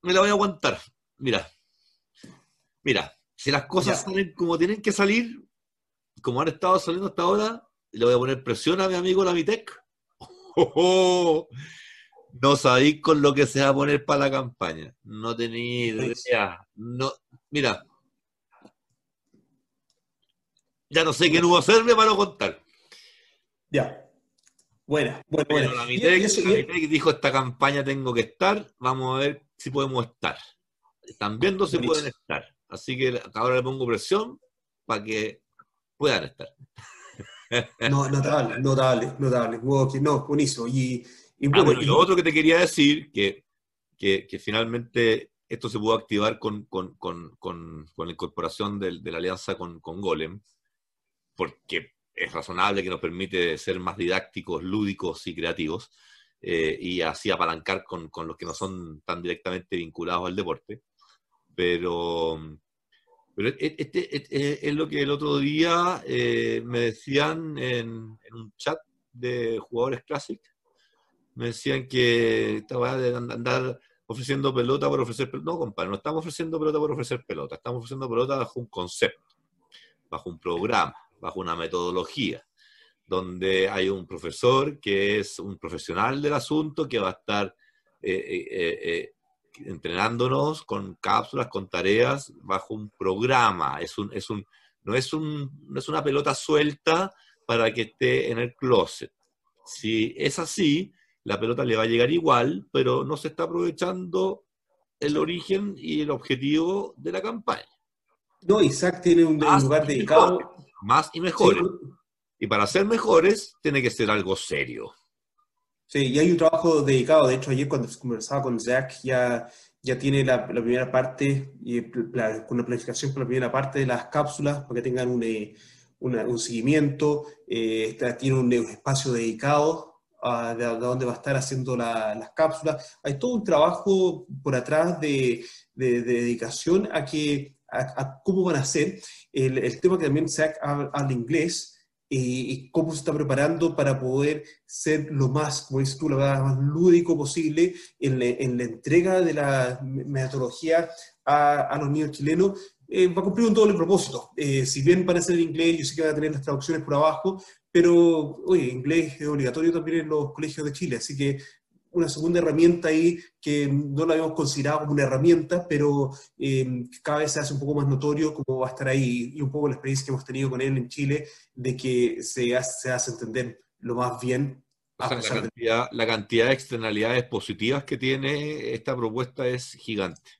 [SPEAKER 3] me la voy a aguantar. Mira, mira, si las cosas salen como tienen que salir, como han estado saliendo hasta ahora, le voy a poner presión a mi amigo la MITEC. no sabéis con lo que se va a poner para la campaña. No tenéis idea. No, mira, ya no sé qué nuevo hacerme para no contar.
[SPEAKER 2] Ya. Buena, buena,
[SPEAKER 3] bueno, La Mitec, dijo, esta campaña tengo que estar, vamos a ver si podemos estar. También no se pueden estar. Así que ahora le pongo presión para que puedan estar.
[SPEAKER 2] No, notable, notable, notable. No, buenísimo. Y, y
[SPEAKER 3] ah, bueno, y lo otro que te quería decir, que, que, que finalmente esto se pudo activar con, con, con, con la incorporación de, de, la alianza con, Golem, porque es razonable que nos permite ser más didácticos, lúdicos y creativos, eh, y así apalancar con, los que no son tan directamente vinculados al deporte. Pero, pero este, este es lo que el otro día eh, me decían en, un chat de jugadores Classic, me decían que estaba de andar ofreciendo pelota por ofrecer pelota. No, compadre, no estamos ofreciendo pelota por ofrecer pelota, estamos ofreciendo pelota bajo un concepto.
[SPEAKER 1] bajo un programa, bajo una metodología, donde hay un profesor que es un profesional del asunto que va a estar eh, entrenándonos con cápsulas, con tareas, bajo un programa. Es un, es un, no, es un, no es una pelota suelta para que esté en el closet. Si es así, la pelota le va a llegar igual, pero no se está aprovechando el origen y el objetivo de la campaña.
[SPEAKER 2] No, Isaac tiene un, lugar dedicado.
[SPEAKER 1] más y mejores. Y para ser mejores, tiene que ser algo serio.
[SPEAKER 2] Sí, y hay un trabajo dedicado. De hecho, ayer cuando conversaba con Zach, ya, ya tiene la, primera parte, y con una planificación por la primera parte de las cápsulas, para que tengan un, eh, un seguimiento. Eh, tiene un, espacio dedicado a, de, donde va a estar haciendo las cápsulas. Hay todo un trabajo por atrás de, de, dedicación a, que, a, cómo van a ser. El, el tema que también Zach habla inglés y cómo se está preparando para poder ser lo más, como dices tú, lo más lúdico posible en, en la entrega de la metodología a, a los niños chilenos, eh, va a cumplir un doble propósito. Eh, si bien ser en inglés, yo sé que van a tener las traducciones por abajo, pero, oye, inglés es obligatorio también en los colegios de Chile, así que una segunda herramienta ahí que no la habíamos considerado como una herramienta, pero eh, cada vez se hace un poco más notorio cómo va a estar ahí y un poco la experiencia que hemos tenido con él en Chile de que se hace, se hace entender lo más bien.
[SPEAKER 1] la, cantidad, la cantidad de externalidades positivas que tiene esta propuesta es gigante.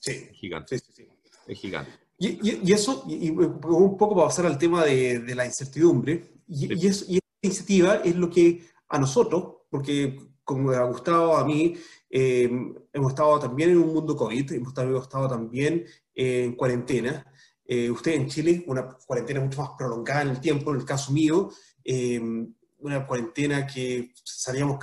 [SPEAKER 2] Sí,
[SPEAKER 1] gigante. Sí, sí, Es gigante.
[SPEAKER 2] Y, y, eso, y, un poco para pasar al tema de, de la incertidumbre, y, y, esta iniciativa es lo que a nosotros, porque como ha gustado a mí, eh, hemos estado también en un mundo COVID, hemos estado también en cuarentena. Eh, usted en Chile, una cuarentena mucho más prolongada en el tiempo, en el caso mío, eh, una cuarentena que salíamos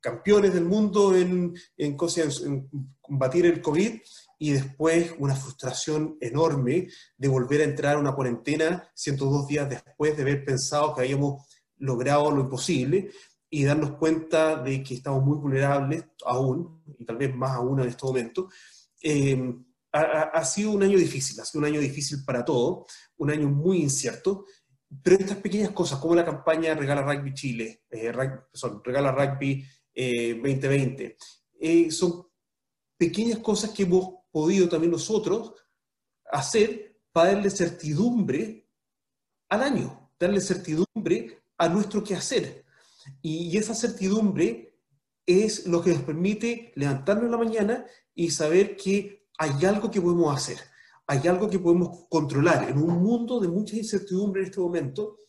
[SPEAKER 2] campeones del mundo en, en, en, combatir el COVID y después una frustración enorme de volver a entrar a una cuarentena 102 días después de haber pensado que habíamos logrado lo imposible y darnos cuenta de que estamos muy vulnerables aún, y tal vez más aún en este momento, eh, ha, sido un año difícil, ha sido un año difícil para todos, un año muy incierto, pero estas pequeñas cosas, como la campaña Regala Rugby Chile, eh, son, Regala Rugby 2020, eh, son pequeñas cosas que hemos podido también nosotros hacer para darle certidumbre al año, darle certidumbre a nuestro quehacer. Y, esa certidumbre es lo que nos permite levantarnos en la mañana y saber que hay algo que podemos hacer, hay algo que podemos controlar. En un mundo de mucha incertidumbre en este momento,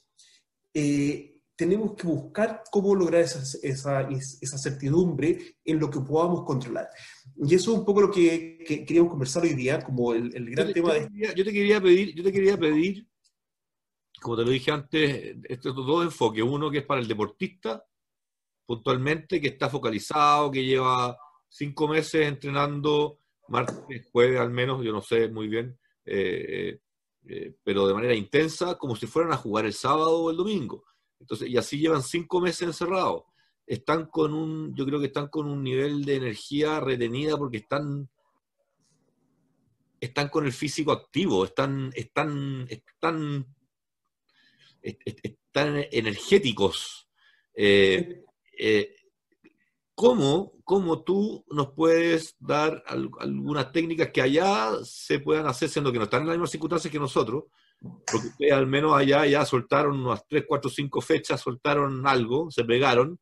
[SPEAKER 2] eh, tenemos que buscar cómo lograr esa, esa, esa, certidumbre en lo que podamos controlar. Y eso es un poco lo que, queríamos conversar hoy día, como el, gran tema de...
[SPEAKER 1] Yo te quería pedir, yo te quería pedir como te lo dije antes, estos dos enfoques. Uno que es para el deportista, puntualmente, que está focalizado, que lleva cinco meses entrenando, martes, jueves al menos, yo no sé muy bien, eh, eh, pero de manera intensa, como si fueran a jugar el sábado o el domingo. Entonces, y así llevan cinco meses encerrados. Están con un, yo creo que están con un nivel de energía retenida porque están están con el físico activo, están, están, están están energéticos. Eh, eh, ¿cómo, tú nos puedes dar algunas técnicas que allá se puedan hacer, siendo que no están en las mismas circunstancias que nosotros? Porque ustedes al menos allá ya soltaron unas 3, 4, 5 fechas, soltaron algo, se pegaron.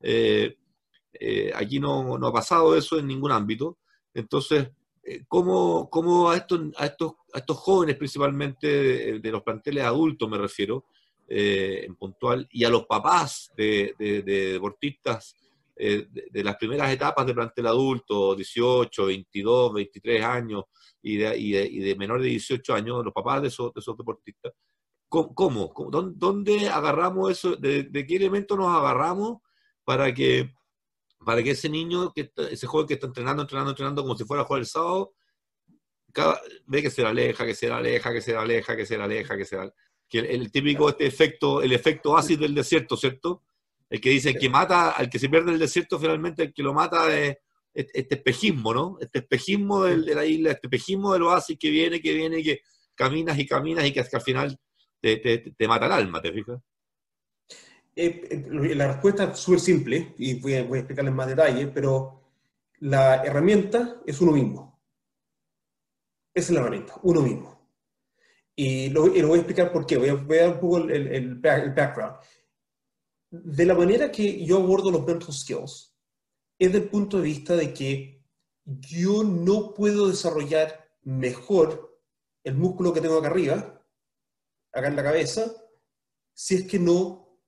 [SPEAKER 1] Eh, aquí no, ha pasado eso en ningún ámbito. Entonces, ¿cómo, cómo a, estos, a, estos, a estos jóvenes, principalmente de, los planteles adultos me refiero, eh, en puntual, y a los papás de, deportistas eh, de, las primeras etapas de plantel adulto, 18, 22, 23 años, y de, y de, menor de 18 años, los papás de esos, esos deportistas. ¿Cómo? ¿Dónde, agarramos eso? ¿De, qué elemento nos agarramos para que, para que ese niño, que ese joven que está entrenando, entrenando, entrenando como si fuera a jugar el sábado, cada, ve que se le aleja, que se le aleja, que se le aleja, que se le aleja, que se le aleja que el, típico este efecto, el efecto ácido del desierto, ¿cierto? El que dice que mata, al que se pierde el desierto, finalmente el que lo mata es este espejismo, ¿no? Este espejismo de la isla, este espejismo del oasis que viene, que viene, que, caminas y caminas y que, al final te, te, mata el alma, ¿te fijas?
[SPEAKER 2] Eh, eh, la respuesta es súper simple y voy a, voy a explicarles más detalle, pero la herramienta es uno mismo. Esa es la herramienta, uno mismo. Y lo, voy a explicar por qué. Voy a, ver un poco el, el, background. De la manera que yo abordo los mental skills, es del punto de vista de que yo no puedo desarrollar mejor el músculo que tengo acá arriba, acá en la cabeza, si es que no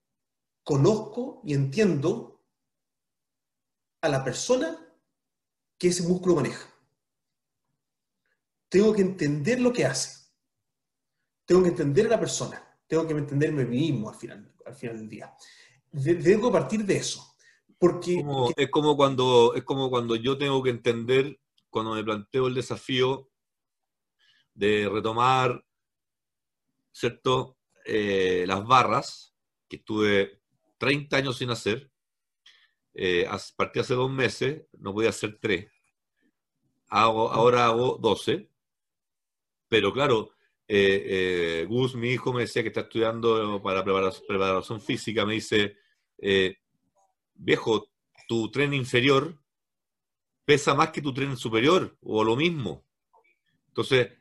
[SPEAKER 2] conozco y entiendo a la persona que ese músculo maneja. Tengo que entender lo que hace tengo que entender a la persona, tengo que entenderme a mí mismo al final, al final del día. Debo partir de eso. Porque,
[SPEAKER 1] es, como cuando, es como cuando yo tengo que entender, cuando me planteo el desafío de retomar, ¿cierto? Eh, las barras, que estuve 30 años sin hacer, eh, a partir hace dos meses, no podía hacer tres. Hago, ahora hago 12, pero claro, eh, eh, Gus, mi hijo, me decía que está estudiando para preparación, física, me dice, eh, viejo, tu tren inferior pesa más que tu tren superior, o lo mismo. Entonces,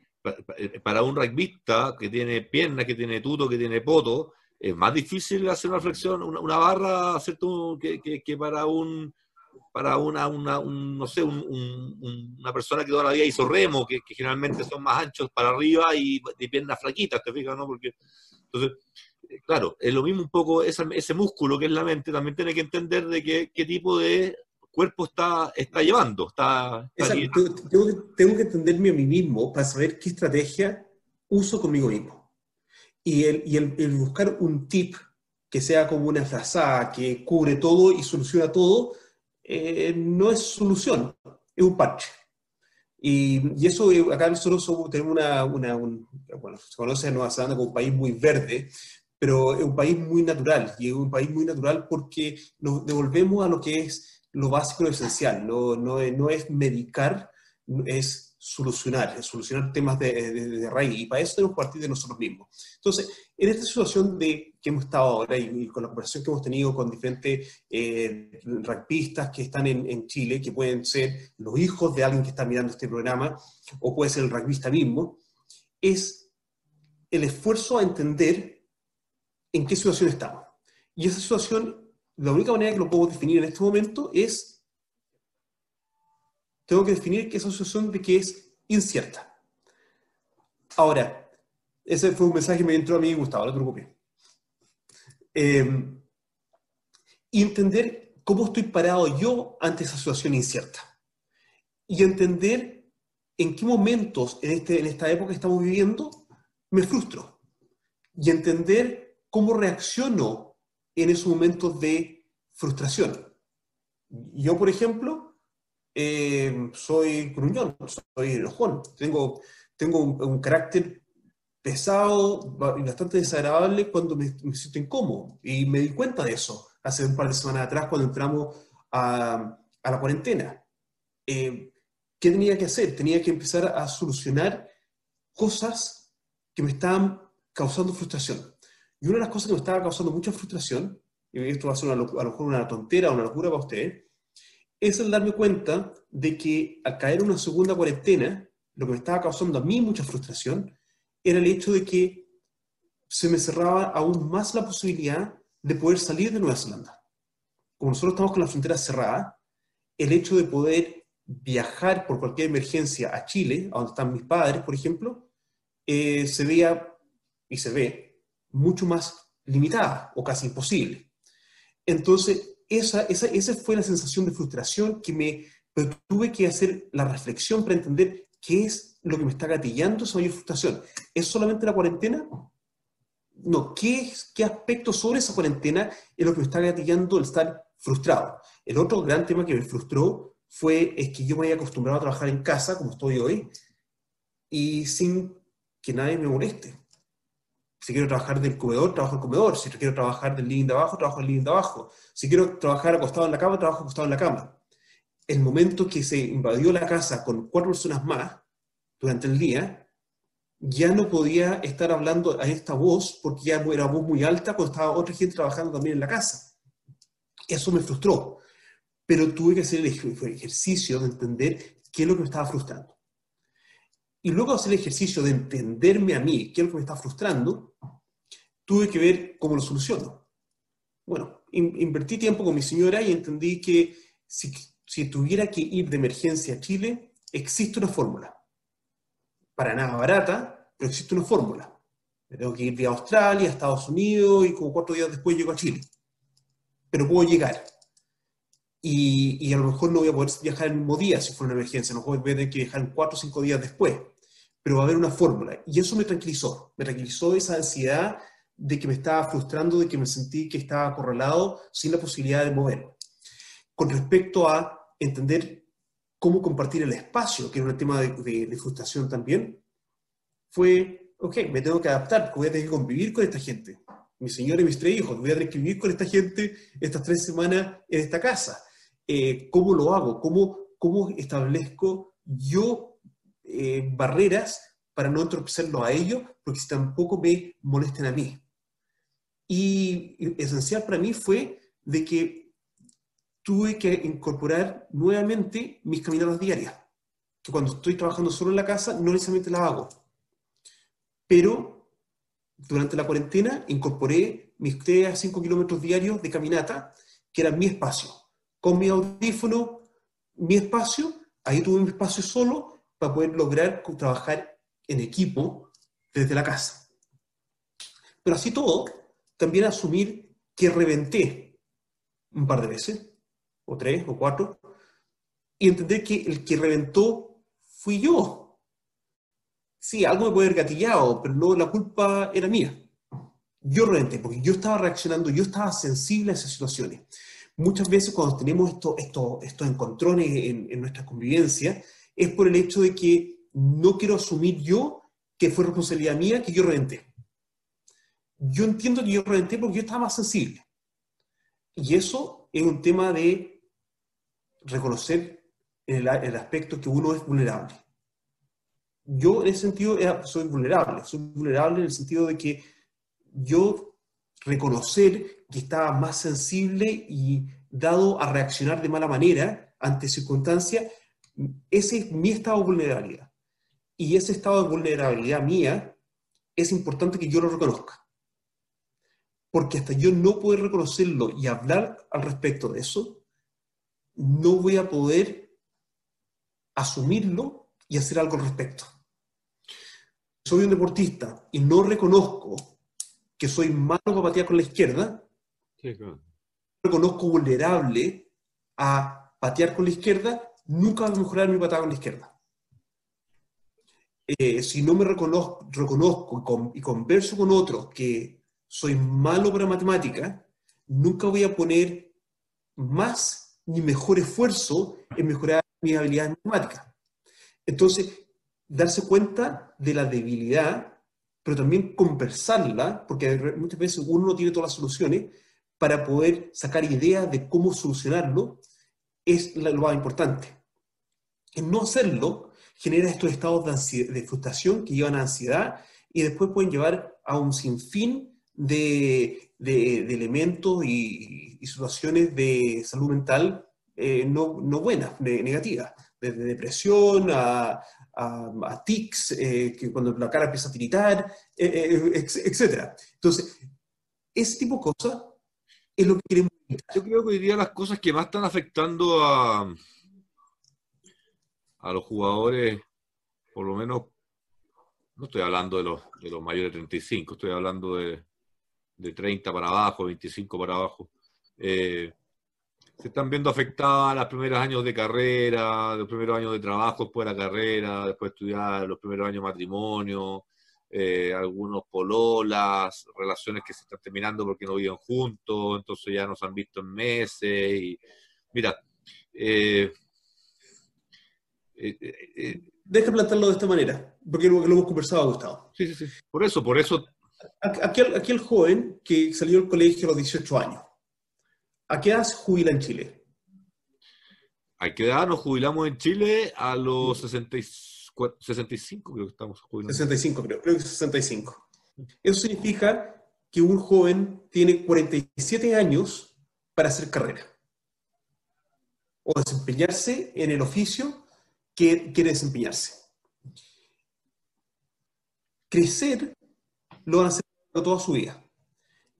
[SPEAKER 1] para un rugbyista que tiene piernas, que tiene tuto, que tiene poto, es más difícil hacer una flexión, una, barra, ¿cierto? que para un para una, una no sé, una persona que toda la vida hizo remo, que, generalmente son más anchos para arriba y de piernas flaquitas, ¿te fijas? No? Porque, entonces, eh, claro, es lo mismo un poco ese, ese músculo que es la mente, también tiene que entender de qué, qué tipo de cuerpo está, está llevando. Está,
[SPEAKER 2] Tengo, que, tengo que entenderme a mí mismo para saber qué estrategia uso conmigo mismo. Y el, y el, el buscar un tip que sea como una frazada, que cubre todo y soluciona todo, eh, no es solución, es un parche. Y, y eso, eh, acá nosotros tenemos una, una bueno, se conoce a Nueva Zelanda como un país muy verde, pero es un país muy natural, y es un país muy natural porque nos devolvemos a lo que es lo básico, lo esencial, no, no, no es medicar, es solucionar, solucionar temas de, de, raíz, y para eso tenemos que partir de nosotros mismos. Entonces, en esta situación de que hemos estado ahora y, con la conversación que hemos tenido con diferentes eh, rugbyistas que están en, en, Chile, que pueden ser los hijos de alguien que está mirando este programa, o puede ser el rugbyista mismo, es el esfuerzo a entender en qué situación estamos. Y esa situación, la única manera que lo puedo definir en este momento es tengo que definir que esa situación de que es incierta. Ahora, ese fue un mensaje que me entró a mí, Gustavo, no te preocupes. Eh, y entender cómo estoy parado yo ante esa situación incierta. Y entender en qué momentos en, este, en esta época que estamos viviendo me frustro. Y entender cómo reacciono en esos momentos de frustración. Yo, por ejemplo, eh, soy gruñón, soy enojón, tengo, tengo un, carácter pesado y bastante desagradable cuando me, siento incómodo. Y me di cuenta de eso hace un par de semanas atrás cuando entramos a, a la cuarentena. Eh, ¿Qué tenía que hacer? Tenía que empezar a solucionar cosas que me estaban causando frustración. Y una de las cosas que me estaba causando mucha frustración, y esto va a ser a lo mejor una tontera o una locura para ustedes, es el darme cuenta de que al caer una segunda cuarentena, lo que me estaba causando a mí mucha frustración era el hecho de que se me cerraba aún más la posibilidad de poder salir de Nueva Zelanda. Como nosotros estamos con la frontera cerrada, el hecho de poder viajar por cualquier emergencia a Chile, a donde están mis padres, por ejemplo, eh, se veía y se ve mucho más limitada o casi imposible. Entonces, esa, esa, esa fue la sensación de frustración que me... Tuve que hacer la reflexión para entender qué es lo que me está gatillando esa mayor frustración. ¿Es solamente la cuarentena? No, ¿qué, qué aspecto sobre esa cuarentena es lo que me está gatillando el estar frustrado? El otro gran tema que me frustró fue es que yo me había acostumbrado a trabajar en casa, como estoy hoy, y sin que nadie me moleste. Si quiero trabajar del comedor, trabajo el comedor. Si quiero trabajar del living de abajo, trabajo el living de abajo. Si quiero trabajar acostado en la cama, trabajo acostado en la cama. El momento que se invadió la casa con cuatro personas más durante el día, ya no podía estar hablando a esta voz porque ya era voz muy alta cuando estaba otra gente trabajando también en la casa. Eso me frustró, pero tuve que hacer el ejercicio de entender qué es lo que me estaba frustrando. Y luego hacer el ejercicio de entenderme a mí, qué es lo que me está frustrando, tuve que ver cómo lo soluciono. Bueno, invertí tiempo con mi señora y entendí que si, si tuviera que ir de emergencia a Chile, existe una fórmula. Para nada barata, pero existe una fórmula. Me tengo que ir de Australia a Estados Unidos y como cuatro días después llego a Chile. Pero puedo llegar. Y, y, a lo mejor no voy a poder viajar el mismo día si fuera una emergencia, a lo mejor voy a tener que viajar cuatro o cinco días después. Pero va a haber una fórmula. Y eso me tranquilizó. Me tranquilizó esa ansiedad de que me estaba frustrando, de que me sentí que estaba acorralado sin la posibilidad de moverme. Con respecto a entender cómo compartir el espacio, que era un tema de, frustración también, fue, ok, me tengo que adaptar, voy a tener que convivir con esta gente, mi señor y mis tres hijos, voy a tener que vivir con esta gente estas tres semanas en esta casa. Eh, ¿Cómo lo hago? ¿Cómo, cómo establezco yo eh, barreras para no entorpecerlo a ellos, porque tampoco me molesten a mí? Y esencial para mí fue de que tuve que incorporar nuevamente mis caminatas diarias, que cuando estoy trabajando solo en la casa no necesariamente las hago. Pero durante la cuarentena incorporé mis 3 a 5 kilómetros diarios de caminata, que era mi espacio. Con mi audífono, mi espacio, ahí tuve mi espacio solo para poder lograr trabajar en equipo desde la casa. Pero así todo, también asumir que reventé un par de veces, o tres, o cuatro, y entender que el que reventó fui yo. Sí, algo me puede haber gatillado, pero no, la culpa era mía. Yo reventé, porque yo estaba reaccionando, yo estaba sensible a esas situaciones. Muchas veces cuando tenemos esto, esto, estos encontrones en, en nuestra convivencia, es por el hecho de que no quiero asumir yo que fue responsabilidad mía que yo reventé yo entiendo que yo reventé porque yo estaba más sensible. Y eso es un tema de reconocer el, aspecto que uno es vulnerable. Yo en ese sentido soy vulnerable, soy vulnerable en el sentido de que yo reconocer que estaba más sensible y dado a reaccionar de mala manera ante circunstancias, ese es mi estado de vulnerabilidad. Y ese estado de vulnerabilidad mía es importante que yo lo reconozca porque hasta yo no poder reconocerlo y hablar al respecto de eso, no voy a poder asumirlo y hacer algo al respecto. Soy un deportista y no reconozco que soy malo para patear con la izquierda, sí, reconozco vulnerable a patear con la izquierda, nunca voy a mejorar mi patada con la izquierda. Eh, si no me reconozco, reconozco y, converso con otros que soy malo para matemática, nunca voy a poner más ni mejor esfuerzo en mejorar mis habilidades matemáticas. Entonces, darse cuenta de la debilidad, pero también conversarla, porque muchas veces uno no tiene todas las soluciones, para poder sacar ideas de cómo solucionarlo, es lo más importante. En no hacerlo, genera estos estados de, de frustración que llevan a ansiedad y después pueden llevar a un sinfín de, elementos y, situaciones de salud mental eh, no, buenas, negativas, desde depresión a, a, tics, eh, que cuando la cara empieza a tiritar, eh, etc. Entonces, ese tipo de cosas
[SPEAKER 3] Yo creo que hoy día las cosas que más están afectando a, a los jugadores, por lo menos, no estoy hablando de los, de los mayores de 35, estoy hablando de, de 30 para abajo, 25 para abajo, eh, se están viendo afectadas los primeros años de carrera, los primeros años de trabajo después de la carrera, después de estudiar, los primeros años de matrimonio, eh, algunos pololas, relaciones que se están terminando porque no viven juntos, entonces ya nos han visto en meses. Y, mira, eh,
[SPEAKER 2] eh Deja plantearlo de esta manera, porque lo, lo hemos conversado, Gustavo.
[SPEAKER 3] Sí, sí, sí. Por eso, por eso
[SPEAKER 2] aquel, aquel joven que salió del colegio a los 18 años, ¿a qué edad se jubila en Chile?
[SPEAKER 3] ¿A qué edad nos jubilamos en Chile? A los
[SPEAKER 1] 65 creo que estamos
[SPEAKER 2] jubilando. 65 creo, creo que 65. Eso significa que un joven tiene 47 años para hacer carrera o desempeñarse en el oficio que quiere desempeñarse. Crecer lo van a hacer toda su vida.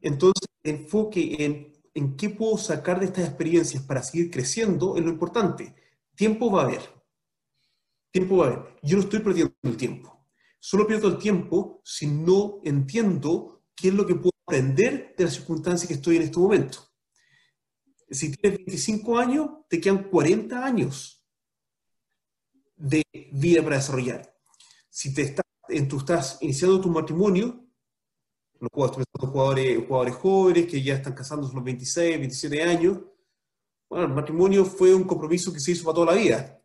[SPEAKER 2] Entonces, enfoque en, en qué puedo sacar de estas experiencias para seguir creciendo es lo importante. Tiempo va a haber. Tiempo va a haber. Yo no estoy perdiendo el tiempo. Solo pierdo el tiempo si no entiendo qué es lo que puedo aprender de las circunstancias que estoy en este momento. Si tienes 25 años, te quedan 40 años de vida para desarrollar. Si te estás, tú estás iniciando tu matrimonio, los jugadores, jugadores jóvenes que ya están casándose a los 26, 27 años, bueno, el matrimonio fue un compromiso que se hizo para toda la vida.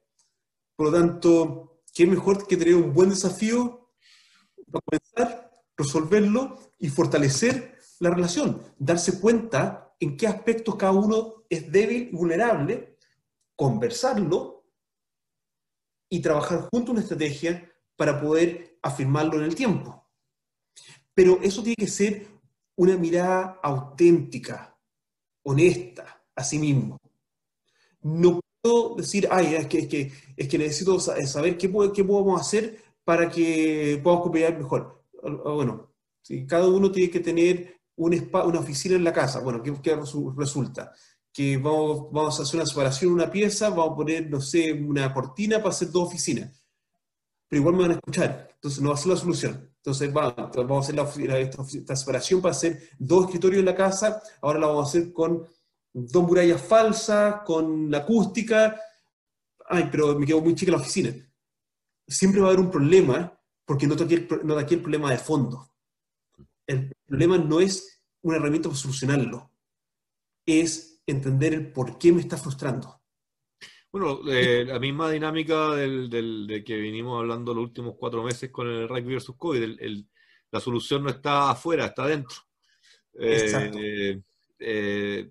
[SPEAKER 2] Por lo tanto, ¿qué mejor que tener un buen desafío para comenzar, resolverlo y fortalecer la relación? Darse cuenta en qué aspectos cada uno es débil y vulnerable, conversarlo y trabajar junto una estrategia para poder afirmarlo en el tiempo. Pero eso tiene que ser una mirada auténtica, honesta a sí mismo. No puedo decir, ay, es que, es que, es que necesito saber qué, qué podemos hacer para que podamos cooperar mejor. Bueno, si cada uno tiene que tener un una oficina en la casa. Bueno, ¿qué, qué resulta? Que vamos, vamos, a hacer una separación en una pieza, vamos a poner, no sé, una cortina para hacer dos oficinas. Pero igual me van a escuchar, entonces no va a ser la solución. Entonces vamos, vamos a hacer la, esta, separación para hacer dos escritorios en la casa, ahora la vamos a hacer con dos murallas falsas, con la acústica. Ay, pero me quedo muy chica la oficina. Siempre va a haber un problema porque no aquí, no aquí el problema de fondo. El problema no es una herramienta para solucionarlo, es entender el por qué me está frustrando.
[SPEAKER 1] Bueno, eh, la misma dinámica del, de que vinimos hablando los últimos cuatro meses con el rugby versus COVID, la solución no está afuera, está adentro. Eh, eh,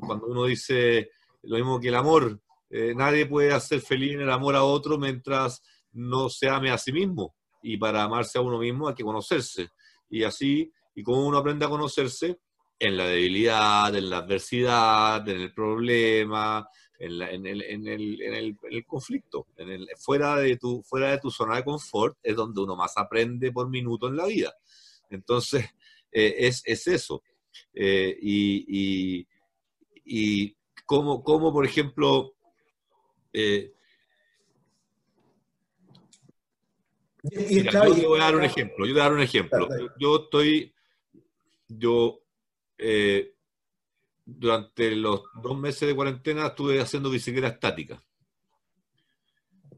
[SPEAKER 1] cuando uno dice lo mismo que el amor, nadie puede hacer feliz en el amor a otro mientras no se ame a sí mismo. Y para amarse a uno mismo hay que conocerse. Y así, y como uno aprende a conocerse, en la debilidad, en la adversidad, en el problema, en, el, en, el, en, el, conflicto. En el, fuera, de tu, fuera de tu zona de confort es donde uno más aprende por minuto en la vida. Entonces, eh, es, es, eso. Eh, y, y, y como, como, por ejemplo, eh, yo voy a dar un ejemplo, yo voy a dar un ejemplo. Yo estoy, yo eh, durante los dos meses de cuarentena estuve haciendo bicicleta estática.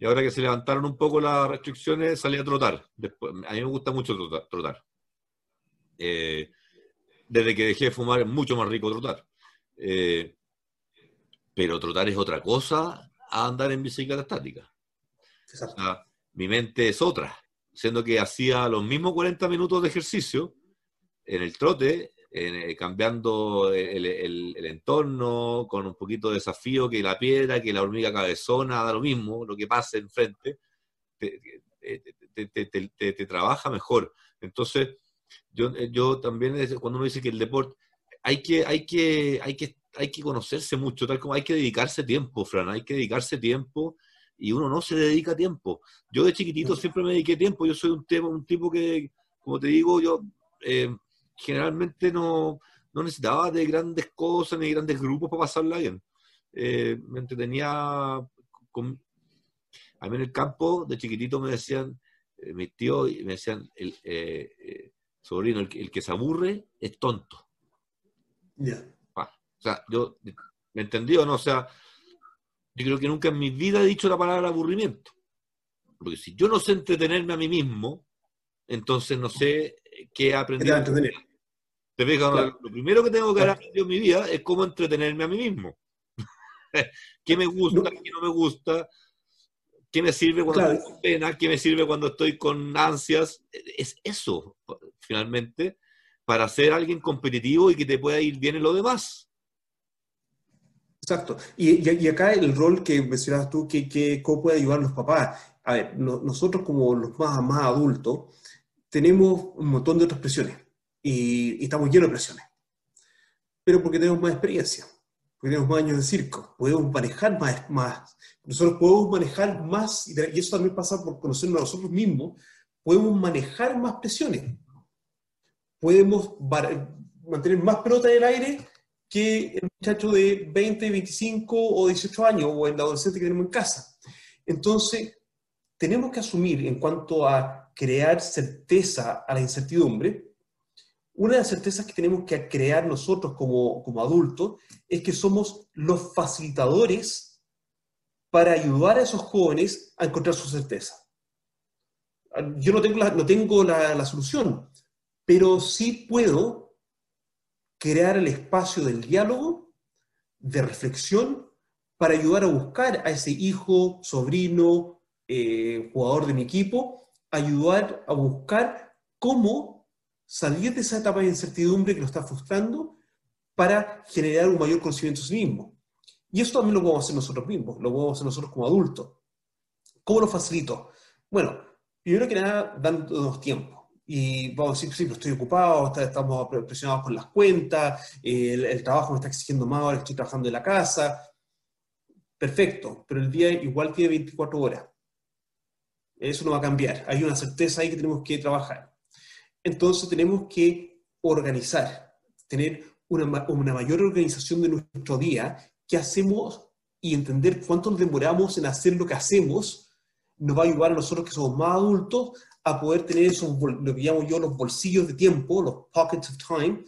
[SPEAKER 1] Y ahora que se levantaron un poco las restricciones, salí a trotar. Después, a mí me gusta mucho trotar. Eh, desde que dejé de fumar es mucho más rico trotar. Eh, pero trotar es otra cosa a andar en bicicleta estática. mi mente es otra. Siendo que hacía los mismos 40 minutos de ejercicio, en el trote eh, cambiando el, entorno, con un poquito de desafío, que la piedra, que la hormiga cabezona, da lo mismo, lo que pase enfrente, te, te, te, trabaja mejor. Entonces, yo, yo también, cuando uno dice que el deporte, hay que, hay que, hay que, hay que conocerse mucho, tal como hay que dedicarse tiempo, Fran, hay que dedicarse tiempo y uno no se dedica tiempo. Yo de chiquitito siempre me dediqué tiempo, yo soy un, tema, un tipo que, como te digo, yo eh, generalmente no, no necesitaba de grandes cosas ni grandes grupos para pasarla bien. Eh, me entretenía con, a mí en el campo, de chiquitito me decían, eh, mis tíos me decían, el, eh, sobrino, el, que se aburre es tonto.
[SPEAKER 2] Ya.
[SPEAKER 1] o sea, yo, ¿me entendió no? O sea, yo creo que nunca en mi vida he dicho la palabra aburrimiento. Porque si yo no sé entretenerme a mí mismo, entonces no sé qué he aprendido. Te lo primero que tengo que hacer en mi vida es cómo entretenerme a mí mismo. ¿Qué me gusta, qué no me gusta? ¿Qué me sirve cuando estoy con pena? ¿Qué me sirve cuando estoy con ansias? Es eso, finalmente, para ser alguien competitivo y que te pueda ir bien en lo demás.
[SPEAKER 2] Exacto. Y, y, acá el rol que mencionabas tú, que, que, cómo puede ayudar los papás. a ver, nosotros como los más, más adultos tenemos un montón de otras presiones y, estamos llenos de presiones, pero porque tenemos más experiencia, porque tenemos más años de circo, podemos manejar más, más nosotros podemos manejar más, y eso también pasa por conocernos a nosotros mismos, podemos manejar más presiones, podemos mantener más pelota en el aire que el muchacho de 20, 25 o 18 años o el adolescente que tenemos en casa. Entonces, tenemos que asumir en cuanto a crear certeza a la incertidumbre, una de las certezas que tenemos que crear nosotros como, como adultos es que somos los facilitadores para ayudar a esos jóvenes a encontrar su certeza. Yo no tengo la, no tengo la, la solución, pero sí puedo crear el espacio del diálogo, de reflexión, para ayudar a buscar a ese hijo, sobrino, eh, jugador de mi equipo, ayudar a buscar cómo salir de esa etapa de incertidumbre que lo está frustrando para generar un mayor conocimiento de sí mismo. Y eso también lo podemos hacer nosotros mismos, lo podemos hacer nosotros como adultos. ¿Cómo lo facilito? Bueno, primero que nada, dándonos tiempo. Y vamos a decir, sí, pero estoy ocupado, estamos presionados por las cuentas, el, el, trabajo me está exigiendo más, ahora estoy trabajando en la casa. Perfecto, pero el día igual tiene 24 horas. Eso no va a cambiar. Hay una certeza ahí que tenemos que trabajar. Entonces tenemos que organizar, tener una, una mayor organización de nuestro día, qué hacemos y entender cuánto nos demoramos en hacer lo que hacemos, nos va a ayudar a nosotros que somos más adultos a poder tener esos, lo que llamo yo los bolsillos de tiempo, los pockets of time,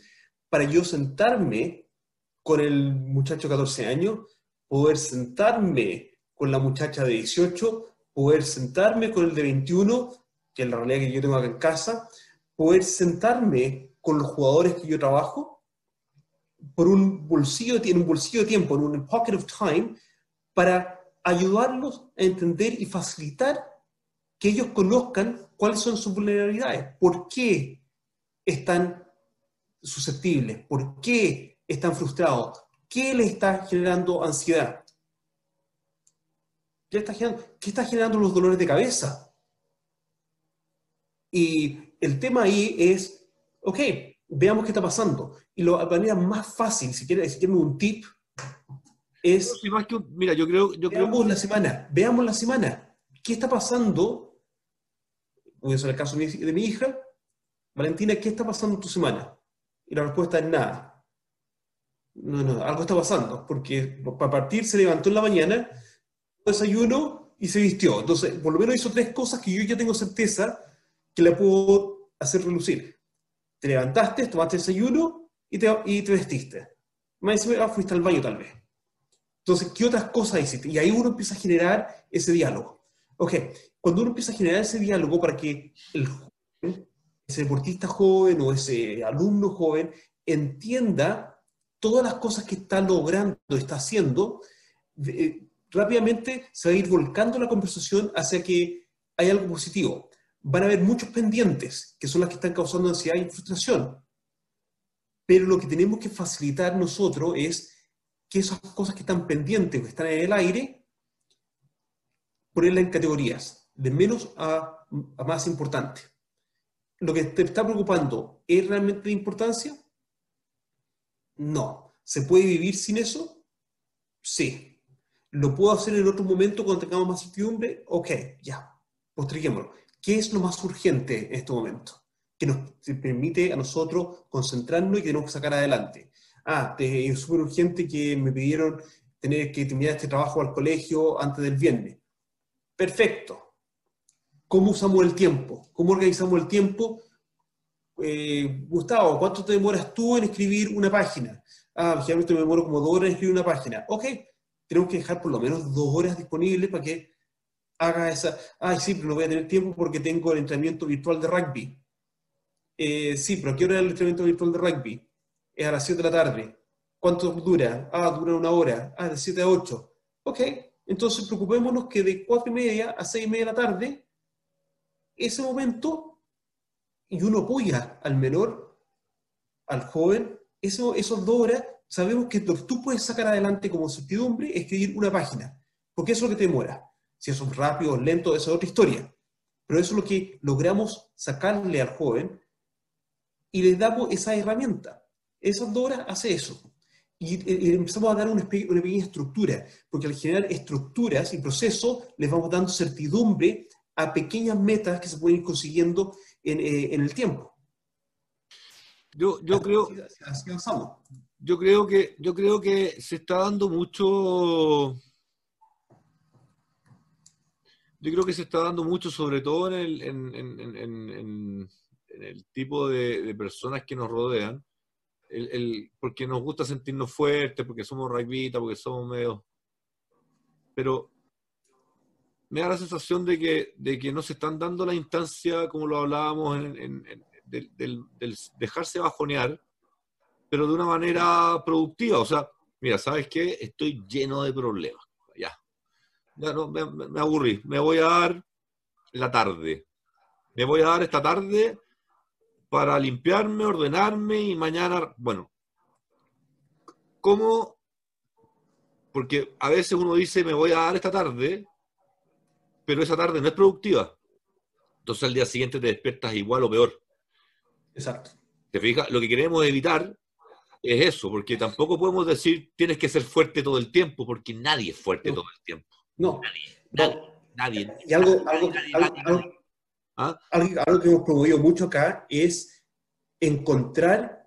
[SPEAKER 2] para yo sentarme con el muchacho de 14 años, poder sentarme con la muchacha de 18, poder sentarme con el de 21, que es la realidad que yo tengo acá en casa, poder sentarme con los jugadores que yo trabajo por un bolsillo, tiene un bolsillo de tiempo, en un pocket of time, para ayudarlos a entender y facilitar que ellos conozcan cuáles son sus vulnerabilidades, por qué están susceptibles, por qué están frustrados, qué les está generando ansiedad. ¿Qué está, generando? ¿Qué está generando los dolores de cabeza? Y el tema ahí es, ok, veamos qué está pasando. Y la manera más fácil, si quieres, si un tip, es...
[SPEAKER 1] mira, yo creo... Yo
[SPEAKER 2] veamos la semana, veamos la semana. ¿Qué está pasando? Voy a hacer el caso de mi, hija. Valentina, ¿qué está pasando en tu semana? Y la respuesta es nada. No, no, algo está pasando, porque para partir se levantó en la mañana desayuno y se vistió. Entonces, por lo menos hizo tres cosas que yo ya tengo certeza que le puedo hacer relucir. Te levantaste, tomaste desayuno y te, y te vestiste. Más ah, fuiste al baño tal vez. Entonces, ¿qué otras cosas hiciste? Y ahí uno empieza a generar ese diálogo. Ok, cuando uno empieza a generar ese diálogo para que el joven, ese deportista joven o ese alumno joven entienda todas las cosas que está logrando, está haciendo, rápidamente se va a ir volcando la conversación hacia que hay algo positivo. Van a haber muchos pendientes, que son las que están causando ansiedad y frustración. Pero lo que tenemos que facilitar nosotros es que esas cosas que están pendientes, que están en el aire, ponerlas en categorías, de menos a, más importante. ¿Lo que te está preocupando es realmente de importancia? No. ¿Se puede vivir sin eso? Sí. ¿Lo puedo hacer en otro momento cuando tengamos más certidumbre? Ok, ya, posterguémoslo. ¿Qué es lo más urgente en este momento? Que nos permite a nosotros concentrarnos y que tenemos que sacar adelante. Ah, es súper urgente que me pidieron tener que terminar este trabajo al colegio antes del viernes. Perfecto. ¿Cómo usamos el tiempo? ¿Cómo organizamos el tiempo? Eh, Gustavo, ¿cuánto te demoras tú en escribir una página? Ah, generalmente me demoro como dos horas en escribir una página. Ok, tenemos que dejar por lo menos dos horas disponibles para que haga esa, ay, sí, pero no voy a tener tiempo porque tengo el entrenamiento virtual de rugby. Eh, sí, pero qué hora es el entrenamiento virtual de rugby? Es a las 7 de la tarde. ¿Cuánto dura? Ah, dura una hora. Ah, de 7 a 8. Ok, entonces preocupémonos que de 4 y media a 6 y media de la tarde, ese momento, y uno apoya al menor, al joven, eso, esos dos horas sabemos que tú puedes sacar adelante como certidumbre es escribir una página, porque eso es lo que te demora. Si eso es rápido o lento, esa es otra historia. Pero eso es lo que logramos sacarle al joven y le damos esa herramienta. Esas dos horas hace eso. Y, empezamos a dar una, una, pequeña estructura, porque al generar estructuras y procesos, les vamos dando certidumbre a pequeñas metas que se pueden ir consiguiendo en, eh, en el tiempo.
[SPEAKER 1] Yo, yo creo, yo creo que yo creo que se está dando mucho yo creo que se está dando mucho sobre todo en el, en, el tipo de, personas que nos rodean el, porque nos gusta sentirnos fuertes porque somos rugbyistas porque somos medio pero me da la sensación de que, de que no se están dando la instancia como lo hablábamos en, del, dejarse bajonear, pero de una manera productiva. O sea, mira, ¿sabes qué? Estoy lleno de problemas. Ya. No, me, me aburrí. Me voy a dar la tarde. Me voy a dar esta tarde para limpiarme, ordenarme y mañana, bueno, ¿cómo? Porque a veces uno dice, me voy a dar esta tarde, pero esa tarde no es productiva. Entonces al día siguiente te despiertas igual o peor.
[SPEAKER 2] Exacto.
[SPEAKER 1] ¿Te fijas? Lo que queremos evitar es eso, porque tampoco podemos decir tienes que ser fuerte todo el tiempo, porque nadie es fuerte todo el tiempo.
[SPEAKER 2] No.
[SPEAKER 1] Nadie. Nadie.
[SPEAKER 2] Y algo, algo, algo, que hemos promovido mucho acá es encontrar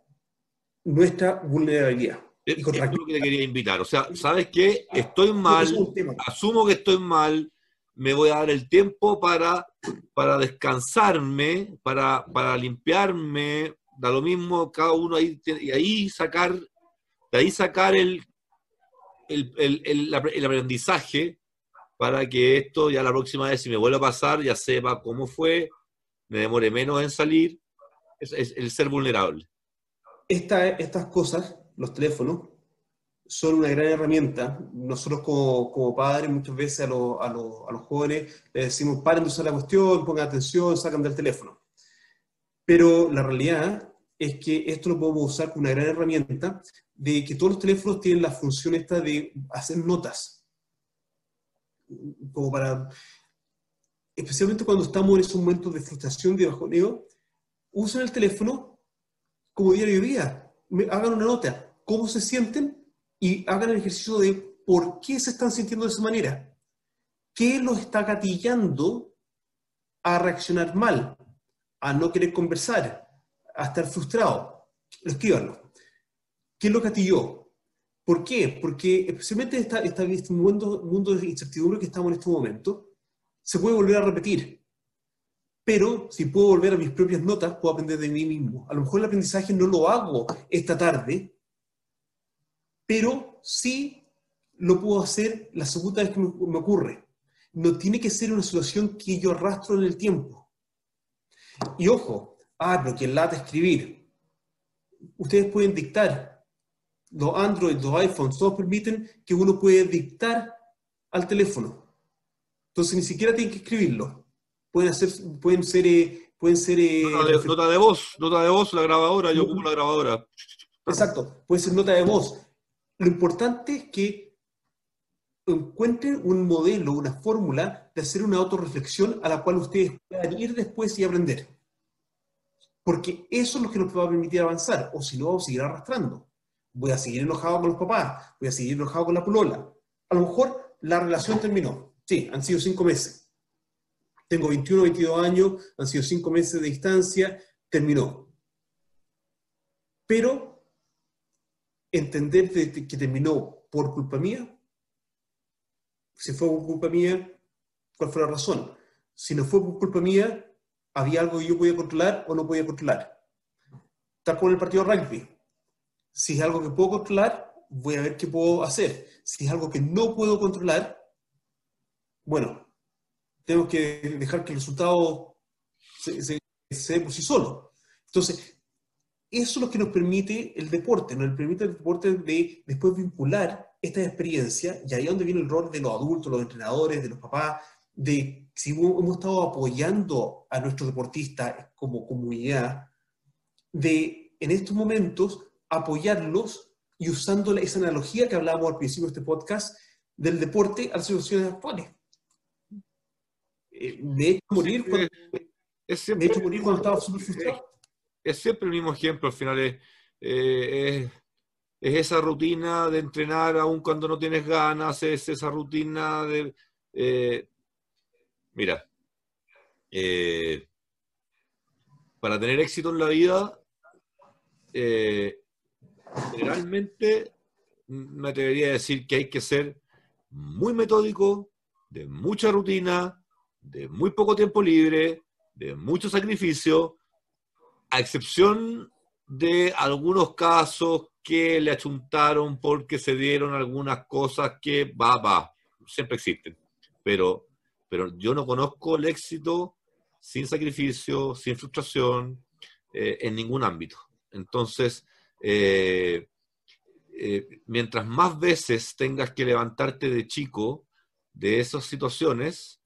[SPEAKER 2] nuestra vulnerabilidad.
[SPEAKER 1] Es, lo que te quería invitar. O sea, ¿sabes qué? Ah, estoy mal, asumo que estoy mal, me voy a dar el tiempo para, para descansarme, para, para limpiarme, da lo mismo cada uno ahí, y ahí sacar, de ahí sacar el, el, el, el, aprendizaje para que esto ya la próxima vez, si me vuelve a pasar, ya sepa cómo fue, me demore menos en salir, es, el ser vulnerable.
[SPEAKER 2] Esta, estas cosas, los teléfonos, son una gran herramienta. Nosotros como, como padres muchas veces a, a, a, los jóvenes les decimos, paren de usar la cuestión, pongan atención, sacan del teléfono. Pero la realidad es que esto lo podemos usar como una gran herramienta de que todos los teléfonos tienen la función esta de hacer notas. Como para, especialmente cuando estamos en esos momentos de frustración, de bajoneo, usen el teléfono como diario de día. Hagan una nota. ¿Cómo se sienten? y hagan el ejercicio de por qué se están sintiendo de esa manera. ¿Qué los está gatillando a reaccionar mal, a no querer conversar, a estar frustrado? Escríbanlo. ¿Qué lo gatilló? ¿Por qué? Porque especialmente esta, este mundo, mundo de incertidumbre que estamos en este momento, se puede volver a repetir. Pero si puedo volver a mis propias notas, puedo aprender de mí mismo. A lo mejor el aprendizaje no lo hago esta tarde, pero sí lo puedo hacer la segunda vez que me, ocurre. No tiene que ser una situación que yo arrastro en el tiempo. Y ojo, ah, pero que lata escribir. Ustedes pueden dictar. Los Android, los iPhones, todos permiten que uno puede dictar al teléfono. Entonces ni siquiera tienen que escribirlo. Pueden, hacer, pueden ser... Eh, pueden ser
[SPEAKER 1] eh, nota, de, voz, nota de voz, la grabadora, yo ocupo la grabadora.
[SPEAKER 2] Exacto, puede ser nota de voz. Lo importante es que encuentren un modelo, una fórmula de hacer una autorreflexión a la cual ustedes puedan ir después y aprender. Porque eso es lo que nos va a permitir avanzar, o si no, vamos a seguir arrastrando. Voy a seguir enojado con los papás, voy a seguir enojado con la polola. A lo mejor la relación terminó. Sí, han sido cinco meses. Tengo 21, 22 años, han sido cinco meses de distancia, terminó. Pero entender que terminó por culpa mía. Si fue por culpa mía, ¿cuál fue la razón? Si no fue por culpa mía, ¿había algo que yo podía controlar o no podía controlar? Tal como en el partido de rugby. Si es algo que puedo controlar, voy a ver qué puedo hacer. Si es algo que no puedo controlar, bueno, tengo que dejar que el resultado se, se, dé por sí solo. Entonces, eso es lo que nos permite el deporte, nos permite el deporte de después vincular esta experiencia, y ahí es donde viene el rol de los adultos, los entrenadores, de los papás, de si hemos estado apoyando a nuestros deportistas como comunidad, de en estos momentos apoyarlos y usando esa analogía que hablábamos al principio de este podcast del deporte a las situaciones actuales. eh, me he hecho morir cuando, es siempre, me he morir cuando estaba súper frustrado.
[SPEAKER 1] Es, siempre el mismo ejemplo, al final es, eh, es, esa rutina de entrenar aun cuando no tienes ganas, es esa rutina de... Eh, mira, para tener éxito en la vida, generalmente me atrevería a decir que hay que ser muy metódico, de mucha rutina, de muy poco tiempo libre, de mucho sacrificio, a excepción de algunos casos que le achuntaron porque se dieron algunas cosas que va, va, siempre existen. Pero, pero yo no conozco el éxito sin sacrificio, sin frustración, eh, en ningún ámbito. Entonces, eh, eh, mientras más veces tengas que levantarte de chico de esas situaciones,